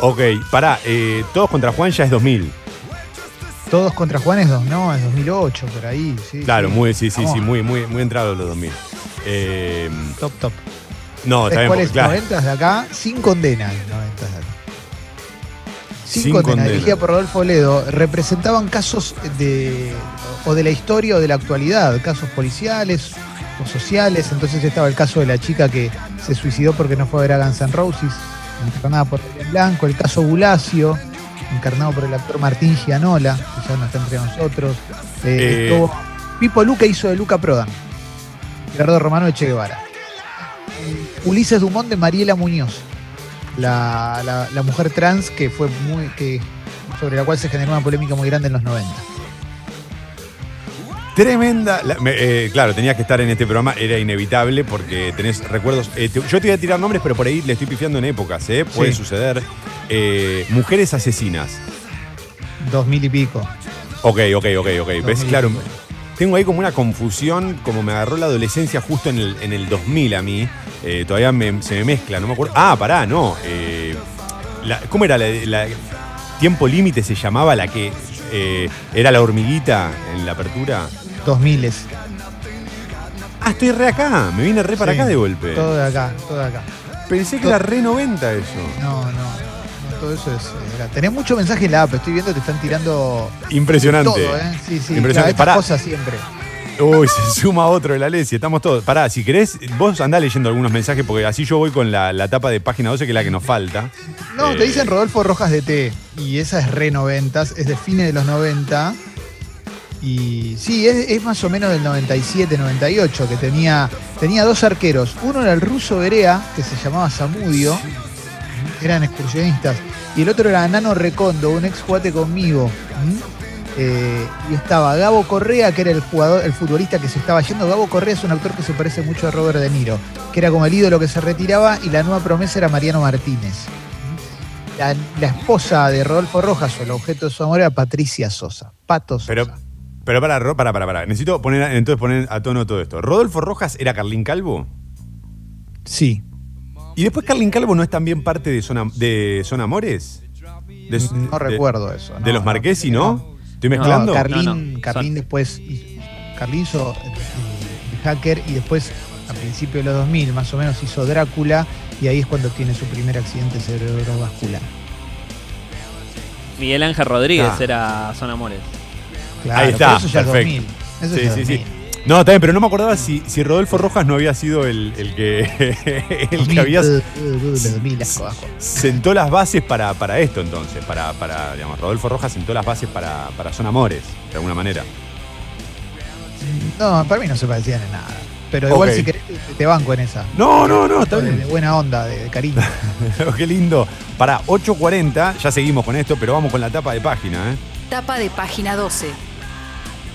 S4: Ok, pará, eh, todos contra Juan ya es 2000.
S10: Todos contra Juan es dos, no, es 2008, por ahí, sí.
S4: Claro,
S10: sí.
S4: muy, sí, sí,
S10: Vamos,
S4: sí, muy, muy, muy entrado los 2000. Eh,
S10: Top, top.
S4: no, está
S10: ¿Sabes
S4: bien, porque,
S10: es
S4: claro.
S10: 90 de acá? Sin condena, 90 de acá. Sin,
S4: Sin
S10: condena,
S4: condena.
S10: dirigida por Rodolfo Ledo, representaban casos de o de la historia o de la actualidad, casos policiales sociales. Entonces estaba el caso de la chica que se suicidó porque no fue a ver a Guns N' Roses, encarnada por Adrián Blanco, el caso Bulacio, encarnado por el actor Martín Gianola, que ya no está entre nosotros. Eh,
S4: Eh.
S10: estuvo Pipo Luca hizo de Luca Prodan. Gerardo Romano de Che Guevara. Ulises Dumont de Mariela Muñoz, la, la- la mujer trans que fue muy. que sobre la cual se generó una polémica muy grande en los 90.
S4: Tremenda. la- me- eh, claro, tenías que estar en este programa, era inevitable porque tenés recuerdos. eh, te- yo te voy a tirar nombres, pero por ahí le estoy pifiando en épocas, ¿eh? Puede
S10: Sí.
S4: suceder. Eh, mujeres asesinas.
S10: Dos mil y pico.
S4: Ok, ok, ok, ok. ¿Ves? Claro. Tengo ahí como una confusión, como me agarró la adolescencia justo en el, en el 2000 a mí. Eh, todavía me- se me mezcla, no me acuerdo. Ah, pará, no. eh, la- ¿Cómo era la, la- Tiempo límite se llamaba la que eh, era la hormiguita en la apertura?
S10: Dos miles.
S4: Ah, estoy re acá. Me vine re para
S10: Sí,
S4: acá de golpe.
S10: Todo de acá, todo de acá.
S4: Pensé que era re 90 eso.
S10: No, no. no, todo eso es. era- Tenés mucho mensaje en la app, estoy viendo que te están tirando.
S4: Impresionante.
S10: Todo, ¿eh? Sí, sí.
S4: Impresionante.
S10: claro, estas
S4: Pará.
S10: cosas siempre.
S4: Uy, se (laughs) suma otro de la Lesi, estamos todos. Pará, si querés, vos andá leyendo algunos mensajes porque así yo voy con la, la tapa de página 12, que es la que nos falta.
S10: No,
S4: Eh,
S10: te dicen Rodolfo Rojas de T. Y esa es re noventas, es de fines de los 90. Y sí, es, es más o menos del 97, 98, que tenía, tenía dos arqueros. Uno era el ruso Berea, que se llamaba Zamudio, eran excursionistas. Y el otro era Nano Recondo, un ex juguete conmigo. Eh, y estaba Gabo Correa, que era el jugador, el futbolista que se estaba yendo. Gabo Correa es un actor que se parece mucho a Robert De Niro, que era como el ídolo que se retiraba, y la nueva promesa era Mariano Martínez. La, la esposa de Rodolfo Rojas, o el objeto de su amor, era Patricia Sosa. Pato Sosa.
S4: Pero, pero para, para, para, para. Necesito poner, entonces poner a tono todo esto. ¿Rodolfo Rojas era Carlín Calvo?
S10: Sí.
S4: ¿Y después Carlin Calvo no es también parte de Son, de Son Amores? De-
S10: No
S4: de-
S10: recuerdo eso.
S4: De
S10: no,
S4: los. Marquesi, ¿no? ¿Estoy
S10: No,
S4: mezclando?
S10: Carlín,
S5: No, no,
S10: Carlín después. Carlín hizo eh, el hacker y después, a principios de los 2000, más o menos, hizo Drácula y ahí es cuando tiene su primer accidente cerebrovascular.
S5: Miguel Ángel Rodríguez
S4: Ah.
S5: era Son Amores.
S10: Claro,
S4: Ahí está,
S10: eso ya es
S4: perfecto.
S10: 2000. Eso
S4: Sí,
S10: ya es
S4: sí, sí.
S10: 2000.
S4: No, bien, pero no me acordaba si, si Rodolfo Rojas no había sido el, el que, (laughs) el
S10: 2000,
S4: que había
S10: uh, uh, uh, los 2000, asco, asco.
S4: sentó las bases para, para esto entonces, para, para, digamos, Rodolfo Rojas sentó las bases para, para Son Amores, de alguna manera.
S10: No, para mí no se parecían en nada. Pero igual
S4: Ok.
S10: si querés te, banco en esa.
S4: No, no, no, está
S10: de,
S4: bien.
S10: de buena onda, de, de cariño. (laughs)
S4: Qué lindo. Para 8.40, ya seguimos con esto, pero vamos con la tapa de página. ¿eh?
S1: Tapa de página 12.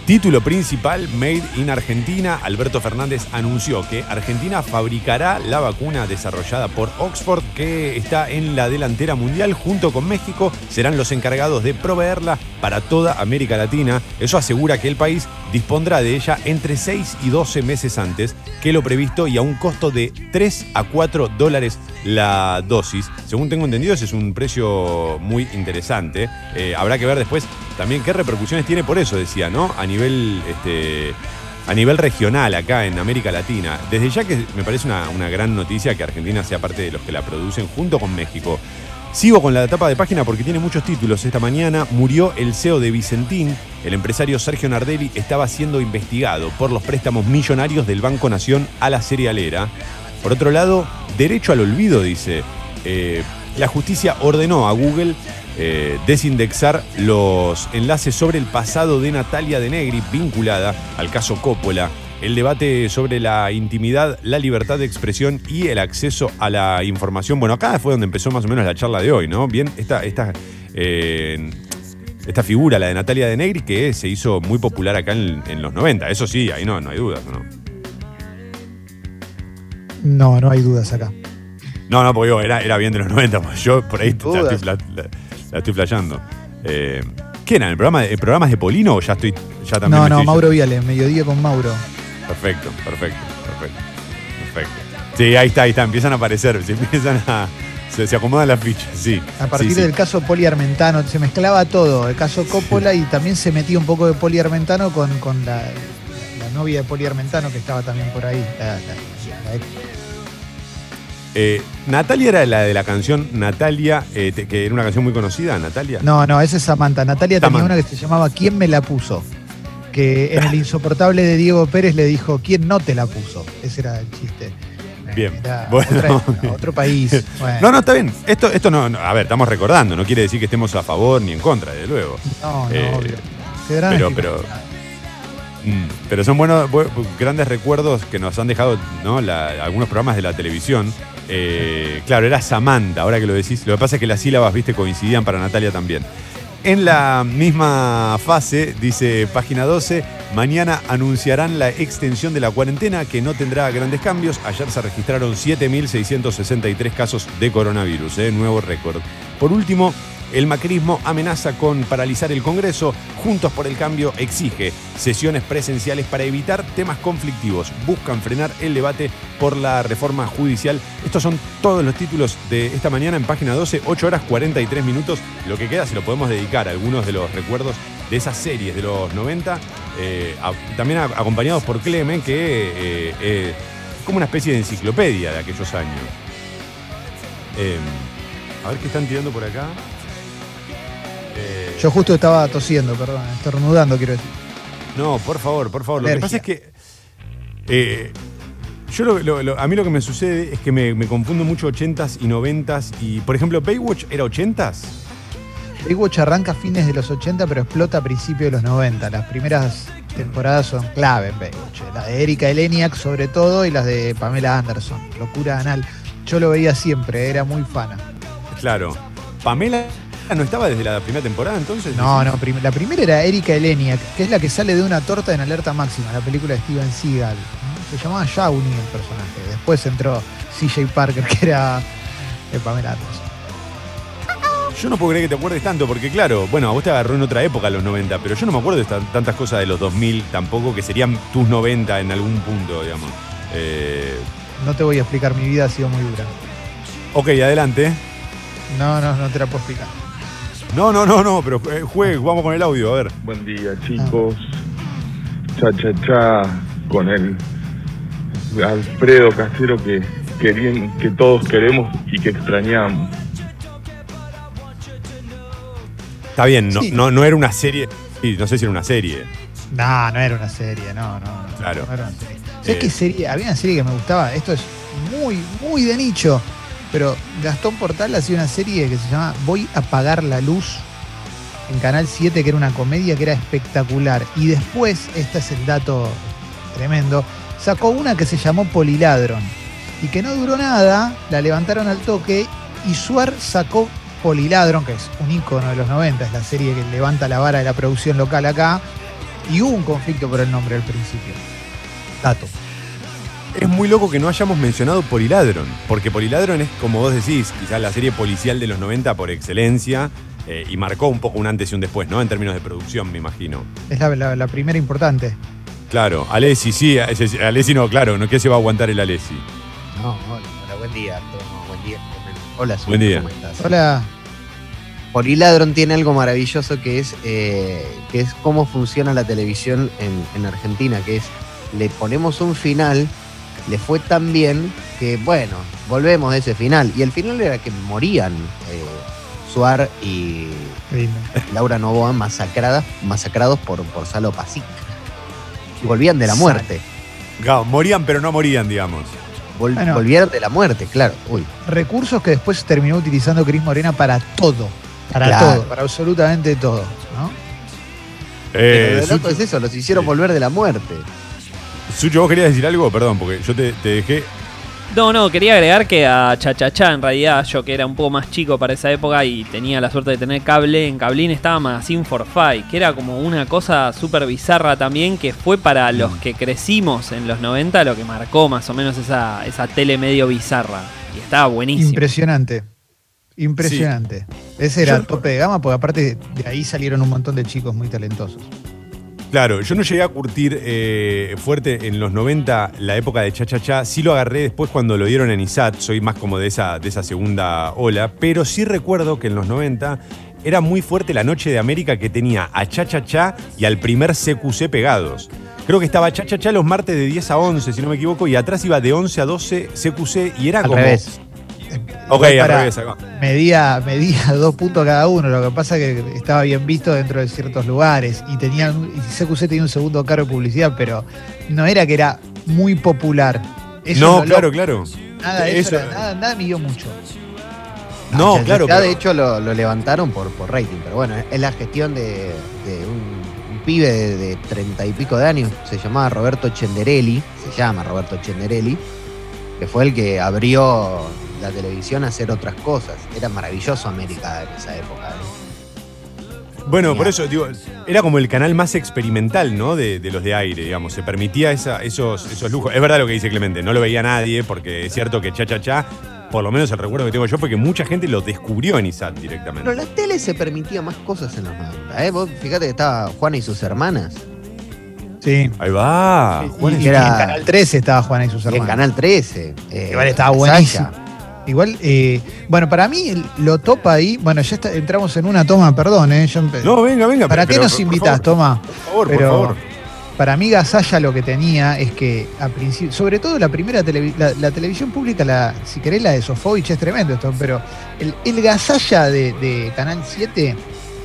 S4: Título principal, Made in Argentina. Alberto Fernández anunció que Argentina fabricará la vacuna desarrollada por Oxford, que está en la delantera mundial junto con México. Serán los encargados de proveerla para toda América Latina. Eso asegura que el país dispondrá de ella entre 6 y 12 meses antes que lo previsto y a un costo de 3 a 4 dólares la dosis. Según tengo entendido, ese es un precio muy interesante. Eh, habrá que ver después también qué repercusiones tiene por eso, decía, ¿no? A nivel, este, a nivel regional acá en América Latina. Desde ya que me parece una, una gran noticia que Argentina sea parte de los que la producen junto con México. Sigo con la etapa de página porque tiene muchos títulos. Esta mañana murió el CEO de Vicentín. El empresario Sergio Nardelli estaba siendo investigado por los préstamos millonarios del Banco Nación a la cerealera. Por otro lado, derecho al olvido, dice. Eh, la justicia ordenó a Google eh, desindexar los enlaces sobre el pasado de Natalia de Negri vinculada al caso Coppola. El debate sobre la intimidad, la libertad de expresión y el acceso a la información. Bueno, acá fue donde empezó más o menos la charla de hoy, ¿no? Bien, esta, esta, eh, figura, la de Natalia de Negri, que se hizo muy popular acá en, en los 90. Eso sí, ahí no, no hay dudas, ¿no?
S10: No, no hay dudas acá.
S4: No, no, porque digo, era, era bien de los 90, pues yo por ahí la estoy, la- la- la estoy flayando. Eh, ¿Qué era? ¿El programa, el programas de Polino o ya estoy ya también
S10: No, no,
S4: estoy-
S10: Mauro Viale, mediodía con Mauro.
S4: Perfecto, perfecto, perfecto. Perfecto. Sí, ahí está, ahí está, empiezan a aparecer, se empiezan a. Se, se acomodan las fichas, sí.
S10: A partir
S4: Sí, sí.
S10: del caso Poli Armentano, se mezclaba todo, el caso Coppola y también se metía un poco de Poli Armentano con, con la novia de Poli Armentano que estaba también por ahí. la- la- la ex.
S4: Eh, Natalia era la de la canción Natalia, eh, te- que era una canción muy conocida, Natalia.
S10: No, no, esa es Samantha. Natalia tenía una que se llamaba ¿Quién me la puso? Que en el insoportable de Diego Pérez le dijo ¿Quién no te la puso? Ese era el chiste.
S4: Bien.
S10: Era
S4: Bueno.
S10: otra época, otro país. Bueno, (laughs)
S4: No, no, está bien. Esto, esto no, no, a ver, estamos recordando, no quiere decir que estemos a favor ni en contra, desde luego.
S10: no, no,
S4: Eh,
S10: obvio. Qué
S4: pero, pero, pero son buenos, bu- grandes recuerdos que nos han dejado algunos programas de la televisión. Eh, claro, era Samantha, ahora que lo decís. Lo que pasa es que las sílabas, viste, coincidían para Natalia también. En la misma fase, dice página 12, mañana anunciarán la extensión de la cuarentena que no tendrá grandes cambios. Ayer se registraron 7.663 casos de coronavirus, ¿eh? nuevo récord. Por último, el macrismo amenaza con paralizar el Congreso. Juntos por el Cambio exige sesiones presenciales para evitar temas conflictivos. Buscan frenar el debate por la reforma judicial. Estos son todos los títulos de esta mañana en página 12, 8 horas 43 minutos. Lo que queda se lo podemos dedicar a algunos de los recuerdos de esas series de los 90, eh, también acompañados por Clemen, que eh, eh, como una especie de enciclopedia de aquellos años. Eh, a ver qué están tirando por acá. Eh,
S10: Yo justo estaba tosiendo, perdón, estornudando, quiero decir.
S4: No, por favor, por favor. Lo que pasa es que. eh, yo lo- lo- lo- a mí lo que me sucede es que me, me confundo mucho 80s y 90s. Y, por ejemplo, Baywatch era 80s.
S10: Baywatch arranca a fines de los 80, pero explota a principios de los 90. Las primeras temporadas son clave en Baywatch. La de Erika Eleniak, sobre todo, y las de Pamela Anderson. Locura anal. Yo lo veía siempre, era muy fana.
S4: Claro. Pamela no estaba desde la primera temporada entonces.
S10: No, no, prim- la primera era Erika Eleniak, que es la que sale de una torta en Alerta Máxima, la película de Steven Seagal. Se llamaba Shawnee el personaje. Después entró CJ Parker, (laughs) que era de Pamela Anderson.
S4: Yo no puedo creer que te acuerdes tanto, porque claro, bueno, a vos te agarró en otra época, los 90, pero yo no me acuerdo de tantas cosas de los 2000 tampoco, que serían tus 90 en algún punto, digamos. Eh,
S10: no te voy a explicar, mi vida ha sido muy dura.
S4: Ok, adelante.
S10: No, no, no te la puedo explicar.
S4: No, no, no, no, pero eh, juegue, vamos con el audio, a ver.
S12: Buen día, chicos. Cha, cha, cha, con el Alfredo Casero que, querían, que todos queremos y que extrañamos.
S4: Está bien, no,
S10: Sí.
S4: no, no era una serie. sí, no sé si era una serie.
S10: No, no era una serie, no, no. no,
S4: Claro.
S10: no era una serie. ¿Sabes
S4: Eh.
S10: qué serie? Había una serie que me gustaba, esto es muy, muy de nicho, pero Gastón Portal hacía una serie que se llama Voy a apagar la luz en Canal 7, que era una comedia que era espectacular. Y después, este es el dato tremendo, sacó una que se llamó Poliladron y que no duró nada, la levantaron al toque y Suar sacó Poliladron, que es un ícono de los 90, es la serie que levanta la vara de la producción local acá, y hubo un conflicto por el nombre al principio. Dato.
S4: Es muy loco que no hayamos mencionado Poliladron, porque Poliladron es, como vos decís, quizás la serie policial de los 90 por excelencia, eh, y marcó un poco un antes y un después, ¿no? En términos de producción, me imagino.
S10: Es la, la- la primera importante.
S4: Claro, Alessi, sí, ese- Alessi no, claro, ¿no? ¿Qué se va a aguantar el Alessi?
S13: No, hola, hola, buen día. Tomo, Buen día. Hola,
S4: Buen día.
S13: ¿cómo estás?
S10: Hola.
S13: Poliladron tiene algo maravilloso que es, eh, que es cómo funciona la televisión en, en Argentina, que es le ponemos un final, le fue tan bien que, bueno, volvemos a ese final. Y el final era que morían eh, Suar y. Laura Novoa masacradas, masacrados por, por Salo Pasic. Y volvían de la muerte.
S4: Claro, morían, pero no morían, digamos.
S13: Vol-
S10: Bueno.
S13: Volvieron de la muerte, claro. Uy,
S10: Recursos que después terminó utilizando Cris Morena para todo. Para
S13: Claro.
S10: todo, para absolutamente todo. ¿no?
S4: Eh,
S13: pero lo loco es eso, los hicieron volver de la muerte.
S4: Sucho, ¿vos querías decir algo? Perdón, porque yo te, te dejé.
S5: No, no, quería agregar que a Chachachá, en realidad, yo que era un poco más chico para esa época y tenía la suerte de tener cable, en Cablín estaba Magazine for Five, que era como una cosa súper bizarra también, que fue para los que crecimos en los 90 lo que marcó más o menos esa, esa tele medio bizarra. Y estaba buenísimo.
S10: Impresionante. Impresionante. Ese era
S4: Yo-
S10: el tope de gama, porque aparte de ahí salieron un montón de chicos muy talentosos.
S4: Claro, yo no llegué a curtir eh, fuerte en los 90 la época de Cha Cha Cha. Sí lo agarré después cuando lo dieron en ISAT. Soy más como de esa, de esa segunda ola. Pero sí recuerdo que en los 90 era muy fuerte la Noche de América que tenía a Cha Cha Cha y al primer CQC pegados. Creo que estaba Cha Cha Cha los martes de 10 a 11, si no me equivoco, y atrás iba de 11 a 12 CQC y era
S13: Al
S4: como.
S13: revés.
S4: Ok,
S10: para-. Medía, medía (laughs) dos puntos cada uno, lo que pasa es que estaba bien visto dentro de ciertos lugares y tenían, y CQC tenía un segundo cargo de publicidad, pero no era que era muy popular. Eso
S4: No,
S10: lo
S4: claro, claro.
S10: Nada, eso
S4: Eso-
S10: era- nada, nada midió mucho.
S4: No, claro.
S13: Ya
S4: pero-
S13: de hecho lo, lo levantaron por, por rating, pero bueno, es la gestión de, de un, un pibe de, de treinta y pico de años, se llamaba Roberto Chenderelli, se llama Roberto Chenderelli, que fue el que abrió la televisión a hacer otras cosas. Era maravilloso América en esa época. ¿eh?
S4: Bueno, por eso, digo, era como el canal más experimental, ¿no? De, de los de aire, digamos. Se permitía esa- esos, esos lujos. Es verdad lo que dice Clemente, no lo veía nadie, porque es cierto que Cha Cha Cha, por lo menos el recuerdo que tengo yo fue que mucha gente lo descubrió en ISAT directamente.
S13: Pero la tele se permitía más cosas en los 90. ¿eh? Vos fíjate que estaba Juana y sus hermanas.
S10: Sí.
S4: Ahí va.
S10: Y-
S4: Juan
S10: y,
S4: es-
S10: y
S13: era-
S10: en Canal 13 estaba Juana y sus
S13: Y en. Canal 13. eh,
S10: Igual estaba
S13: Sasha.
S10: buenísimo. Igual, eh, bueno, para mí lo topa ahí. Bueno, ya está- entramos en una toma, perdón, ¿eh? Yo empe-
S4: No, venga, venga.
S10: ¿Para
S4: pero-
S10: qué nos invitas, Toma?
S4: Por favor,
S10: Pero
S4: por favor.
S10: para mí Gasalla lo que tenía es que a principio, sobre todo la primera televi- la, la televisión pública, la, si querés la de Sofovich es tremendo esto, pero el, el Gasalla de, de Canal 7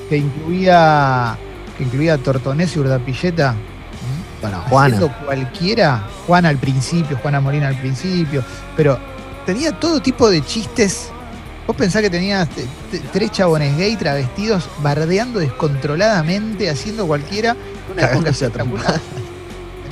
S10: que incluía que incluía a Tortonés y Urdapilleta,
S13: Bueno, Juana.
S10: haciendo cualquiera, Juana al principio, Juana Molina al principio, pero tenía todo tipo de chistes. Vos pensás que tenías te- te- tres chabones gay travestidos bardeando descontroladamente, haciendo cualquiera. Una
S13: Cagándose a
S10: espectacular.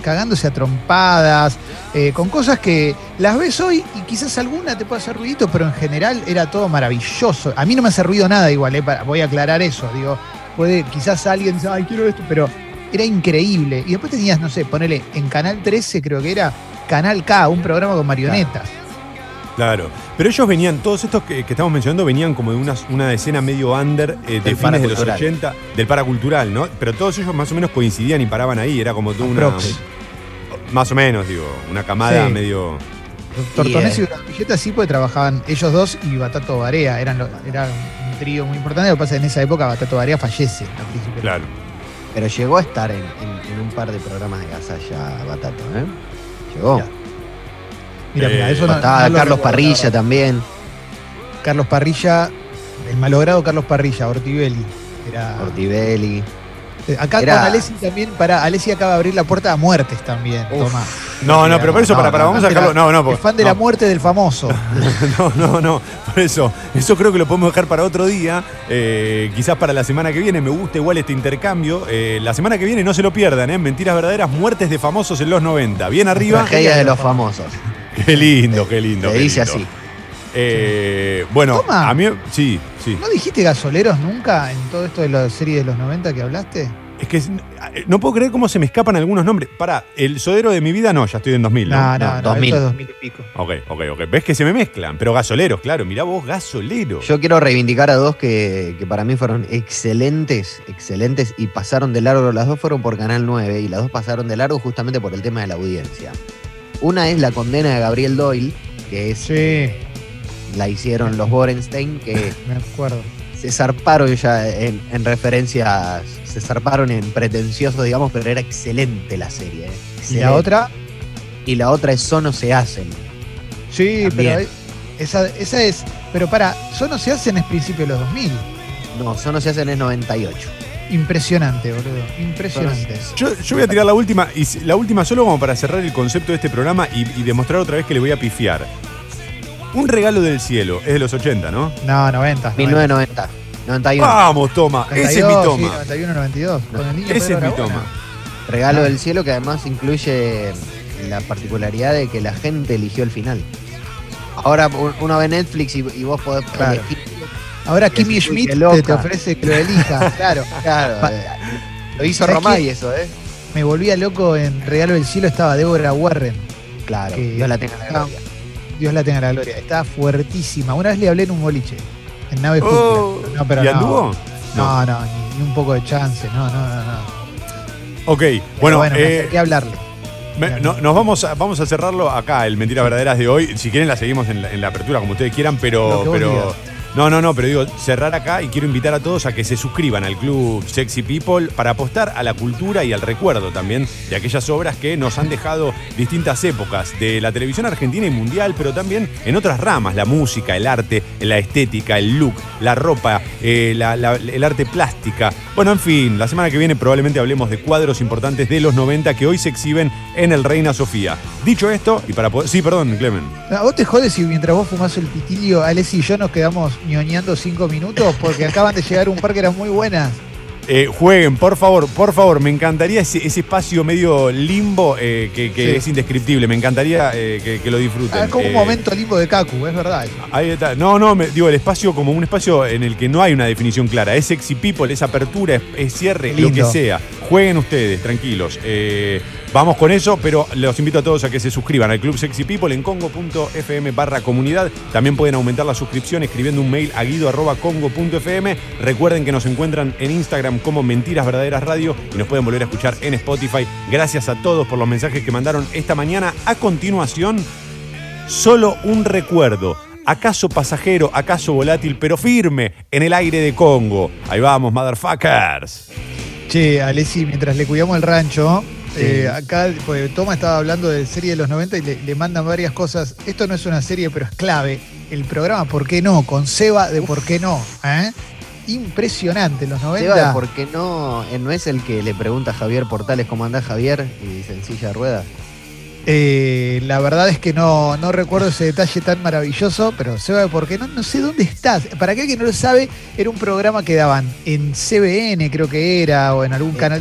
S10: Cagándose a trompadas, eh, con cosas que las ves hoy y quizás alguna te puede hacer ruidito, pero en general era todo maravilloso. A mí no me hace ruido nada igual, eh, para- voy a aclarar eso. Digo, puede, quizás alguien dice, ay, quiero esto, pero era increíble. Y después tenías, no sé, ponele en Canal 13, creo que era Canal K, un programa con marionetas.
S4: Claro. Pero ellos venían, todos estos que, que estamos mencionando, venían como de una, una escena medio under eh, de fines de los
S13: paracultural.
S4: 80, del paracultural, ¿no? Pero todos ellos más o menos coincidían y paraban ahí. Era como toda una.
S10: Aprox.
S4: Más o menos, digo, una camada
S10: Sí.
S4: medio.
S10: Tortonés
S13: Y,
S10: y, Villeta sí, porque trabajaban ellos dos y Batato Barea. Eran lo- era un trío muy importante. Lo que pasa es que en esa época Batato Barea fallece.
S4: Claro.
S13: Pero llegó a estar en, en- en un par de programas de Gasalla Batato, ¿eh? Llegó.
S10: Mira, mira,
S4: Eh,
S10: eso no-
S13: Estaba
S10: no lo
S13: Carlos Parrilla
S10: la
S13: también.
S10: Carlos Parrilla, el malogrado Carlos Parrilla, Ortibelli. Era,
S13: Ortibelli.
S10: Eh, Acá
S13: Era-
S10: con Alessi también, para Alessi acaba de abrir la puerta a muertes también. Toma.
S4: No, no, pero por eso, para, para, vamos a dejarlo. No, no,
S10: fan de
S4: no.
S10: la muerte del famoso. (laughs)
S4: No, no, no. Por eso, eso creo que lo podemos dejar para otro día. eh, quizás para la semana que viene. Me gusta igual este intercambio. Eh, la semana que viene no se lo pierdan, ¿eh? Mentiras verdaderas, muertes de famosos en los 90. Bien arriba.
S13: Tragedia de los famosos. (laughs)
S4: Qué lindo, qué lindo.
S13: Se
S4: qué
S13: dice
S4: lindo.
S13: así.
S4: Eh, bueno,
S10: Toma.
S4: a mí. Sí, sí.
S10: ¿No dijiste gasoleros nunca en todo esto de la serie de los 90 que hablaste?
S4: Es que es- no puedo creer cómo se me escapan algunos nombres. Para, el sodero de mi vida no, ya estoy en 2000. No,
S10: No, no, no,
S13: 2000.
S10: esto es 2000 y pico.
S4: Ok, ok, ok. Ves que se me mezclan, pero gasoleros, claro. Mirá vos, gasoleros.
S13: Yo quiero reivindicar a dos que, que para mí fueron excelentes, excelentes y pasaron de largo. Las dos fueron por Canal 9 y las dos pasaron de largo justamente por el tema de la audiencia. Una es la condena de Gabriel Doyle, que es,
S10: Sí,
S13: la hicieron los Borenstein, que (laughs)
S10: me acuerdo.
S13: se zarparon ya en, en referencias, se zarparon en pretencioso, digamos, pero era excelente la serie. ¿eh?
S10: ¿Y
S13: Excelente.
S10: la otra?
S13: Y la otra es Sono se hacen.
S10: Sí,
S13: También.
S10: pero esa, esa es. Pero para, eso no se hace en el principio de los 2000.
S13: No, Sono se hacen es 98.
S10: Impresionante, boludo. Impresionante.
S4: Yo, yo voy a tirar la última, y la última solo como para cerrar el concepto de este programa y, y demostrar otra vez que le voy a pifiar. Un regalo del cielo, es de los 80, ¿no?
S10: No, 90.
S13: 1990. 91.
S4: Vamos, toma, ese es mi
S10: 92,
S4: toma.
S10: Sí, 91, 92. Con el niño
S4: Ese
S10: Pedro
S4: es mi toma.
S13: Regalo del cielo que además incluye la particularidad de que la gente eligió el final. Ahora uno ve Netflix y, y vos podés
S10: Claro.
S13: elegir.
S10: Ahora
S13: Que
S10: Kimi Schmidt te, ofrece que lo elijas. (laughs) claro.
S13: Claro, eh, lo hizo
S10: ¿Sabés
S13: Romay eso, ¿eh?
S10: Me volvía loco en Regalo del Cielo estaba Débora Warren.
S13: Claro,
S10: que
S13: Dios la tenga en la
S10: estaba-
S13: gloria.
S10: Dios la tenga en la gloria. Estaba fuertísima. Una vez le hablé en un boliche. En nave
S4: Oh.
S10: No, pero
S4: ¿Y
S10: no.
S4: anduvo?
S10: No, no, ni, ni un poco de chance. No, no, no. no.
S4: Ok,
S10: Pero
S4: bueno,
S10: bueno,
S4: eh,
S10: a hablarle.
S4: me- no- nos vamos a, vamos a cerrarlo acá, el Mentiras Verdaderas de hoy. Si quieren la seguimos en la, en la apertura como ustedes quieran, pero...
S10: que
S4: pero
S10: digas.
S4: No, no, no, pero digo, cerrar acá y quiero invitar a todos a que se suscriban al Club Sexy People para apostar a la cultura y al recuerdo también de aquellas obras que nos han dejado distintas épocas de la televisión argentina y mundial, pero también en otras ramas, la música, el arte, la estética, el look, la ropa, eh, la- el arte plástica. Bueno, en fin, la semana que viene probablemente hablemos de cuadros importantes de los 90 que hoy se exhiben en el Reina Sofía. Dicho esto, y para poder... Sí, perdón, Clemen.
S10: No, vos te jodes si mientras vos fumás el pitilio, Alessi y yo nos quedamos ñoñando cinco minutos porque acaban de llegar un par que eran muy buenas.
S4: Eh, jueguen, por favor, por favor. Me encantaría ese, ese espacio medio limbo eh, que, que
S10: Sí.
S4: es indescriptible. Me encantaría eh, que, que lo disfruten.
S10: Ah, es como un momento limbo de Kaku, es verdad. eso.
S4: Ahí está. No, no, me- digo, el espacio como un espacio en el que no hay una definición clara. Es sexy people, es apertura, es, es cierre, lo que sea. Jueguen ustedes, tranquilos. Vamos con eso, pero los invito a todos a que se suscriban al Club Sexy People en congo.fm barra comunidad. También pueden aumentar la suscripción escribiendo un mail a guido.congo.fm. Recuerden que nos encuentran en Instagram como Mentiras Verdaderas Radio y nos pueden volver a escuchar en Spotify. Gracias a todos por los mensajes que mandaron esta mañana. A continuación, Solo un recuerdo. ¿Acaso pasajero, acaso volátil, pero firme en el aire de Congo? Ahí vamos, motherfuckers.
S10: Che, Alessi, mientras le cuidamos el rancho, eh, acá pues, Toma estaba hablando de serie de los 90 y le, le mandan varias cosas. Esto no es una serie, pero es clave. El programa ¿Por qué no? Con Seba de ¿Por qué no? ¿eh? Impresionante, los 90.
S13: Seba, ¿por qué no? eh, ¿No es el que le pregunta a Javier Portales cómo anda Javier? Y dice en silla de ruedas.
S10: Eh, la verdad es que no, no recuerdo ese detalle tan maravilloso, pero Seba de ¿Por qué no? No sé dónde estás. Para aquel que no lo sabe, era un programa que daban en CBN, creo que era, o en algún canal de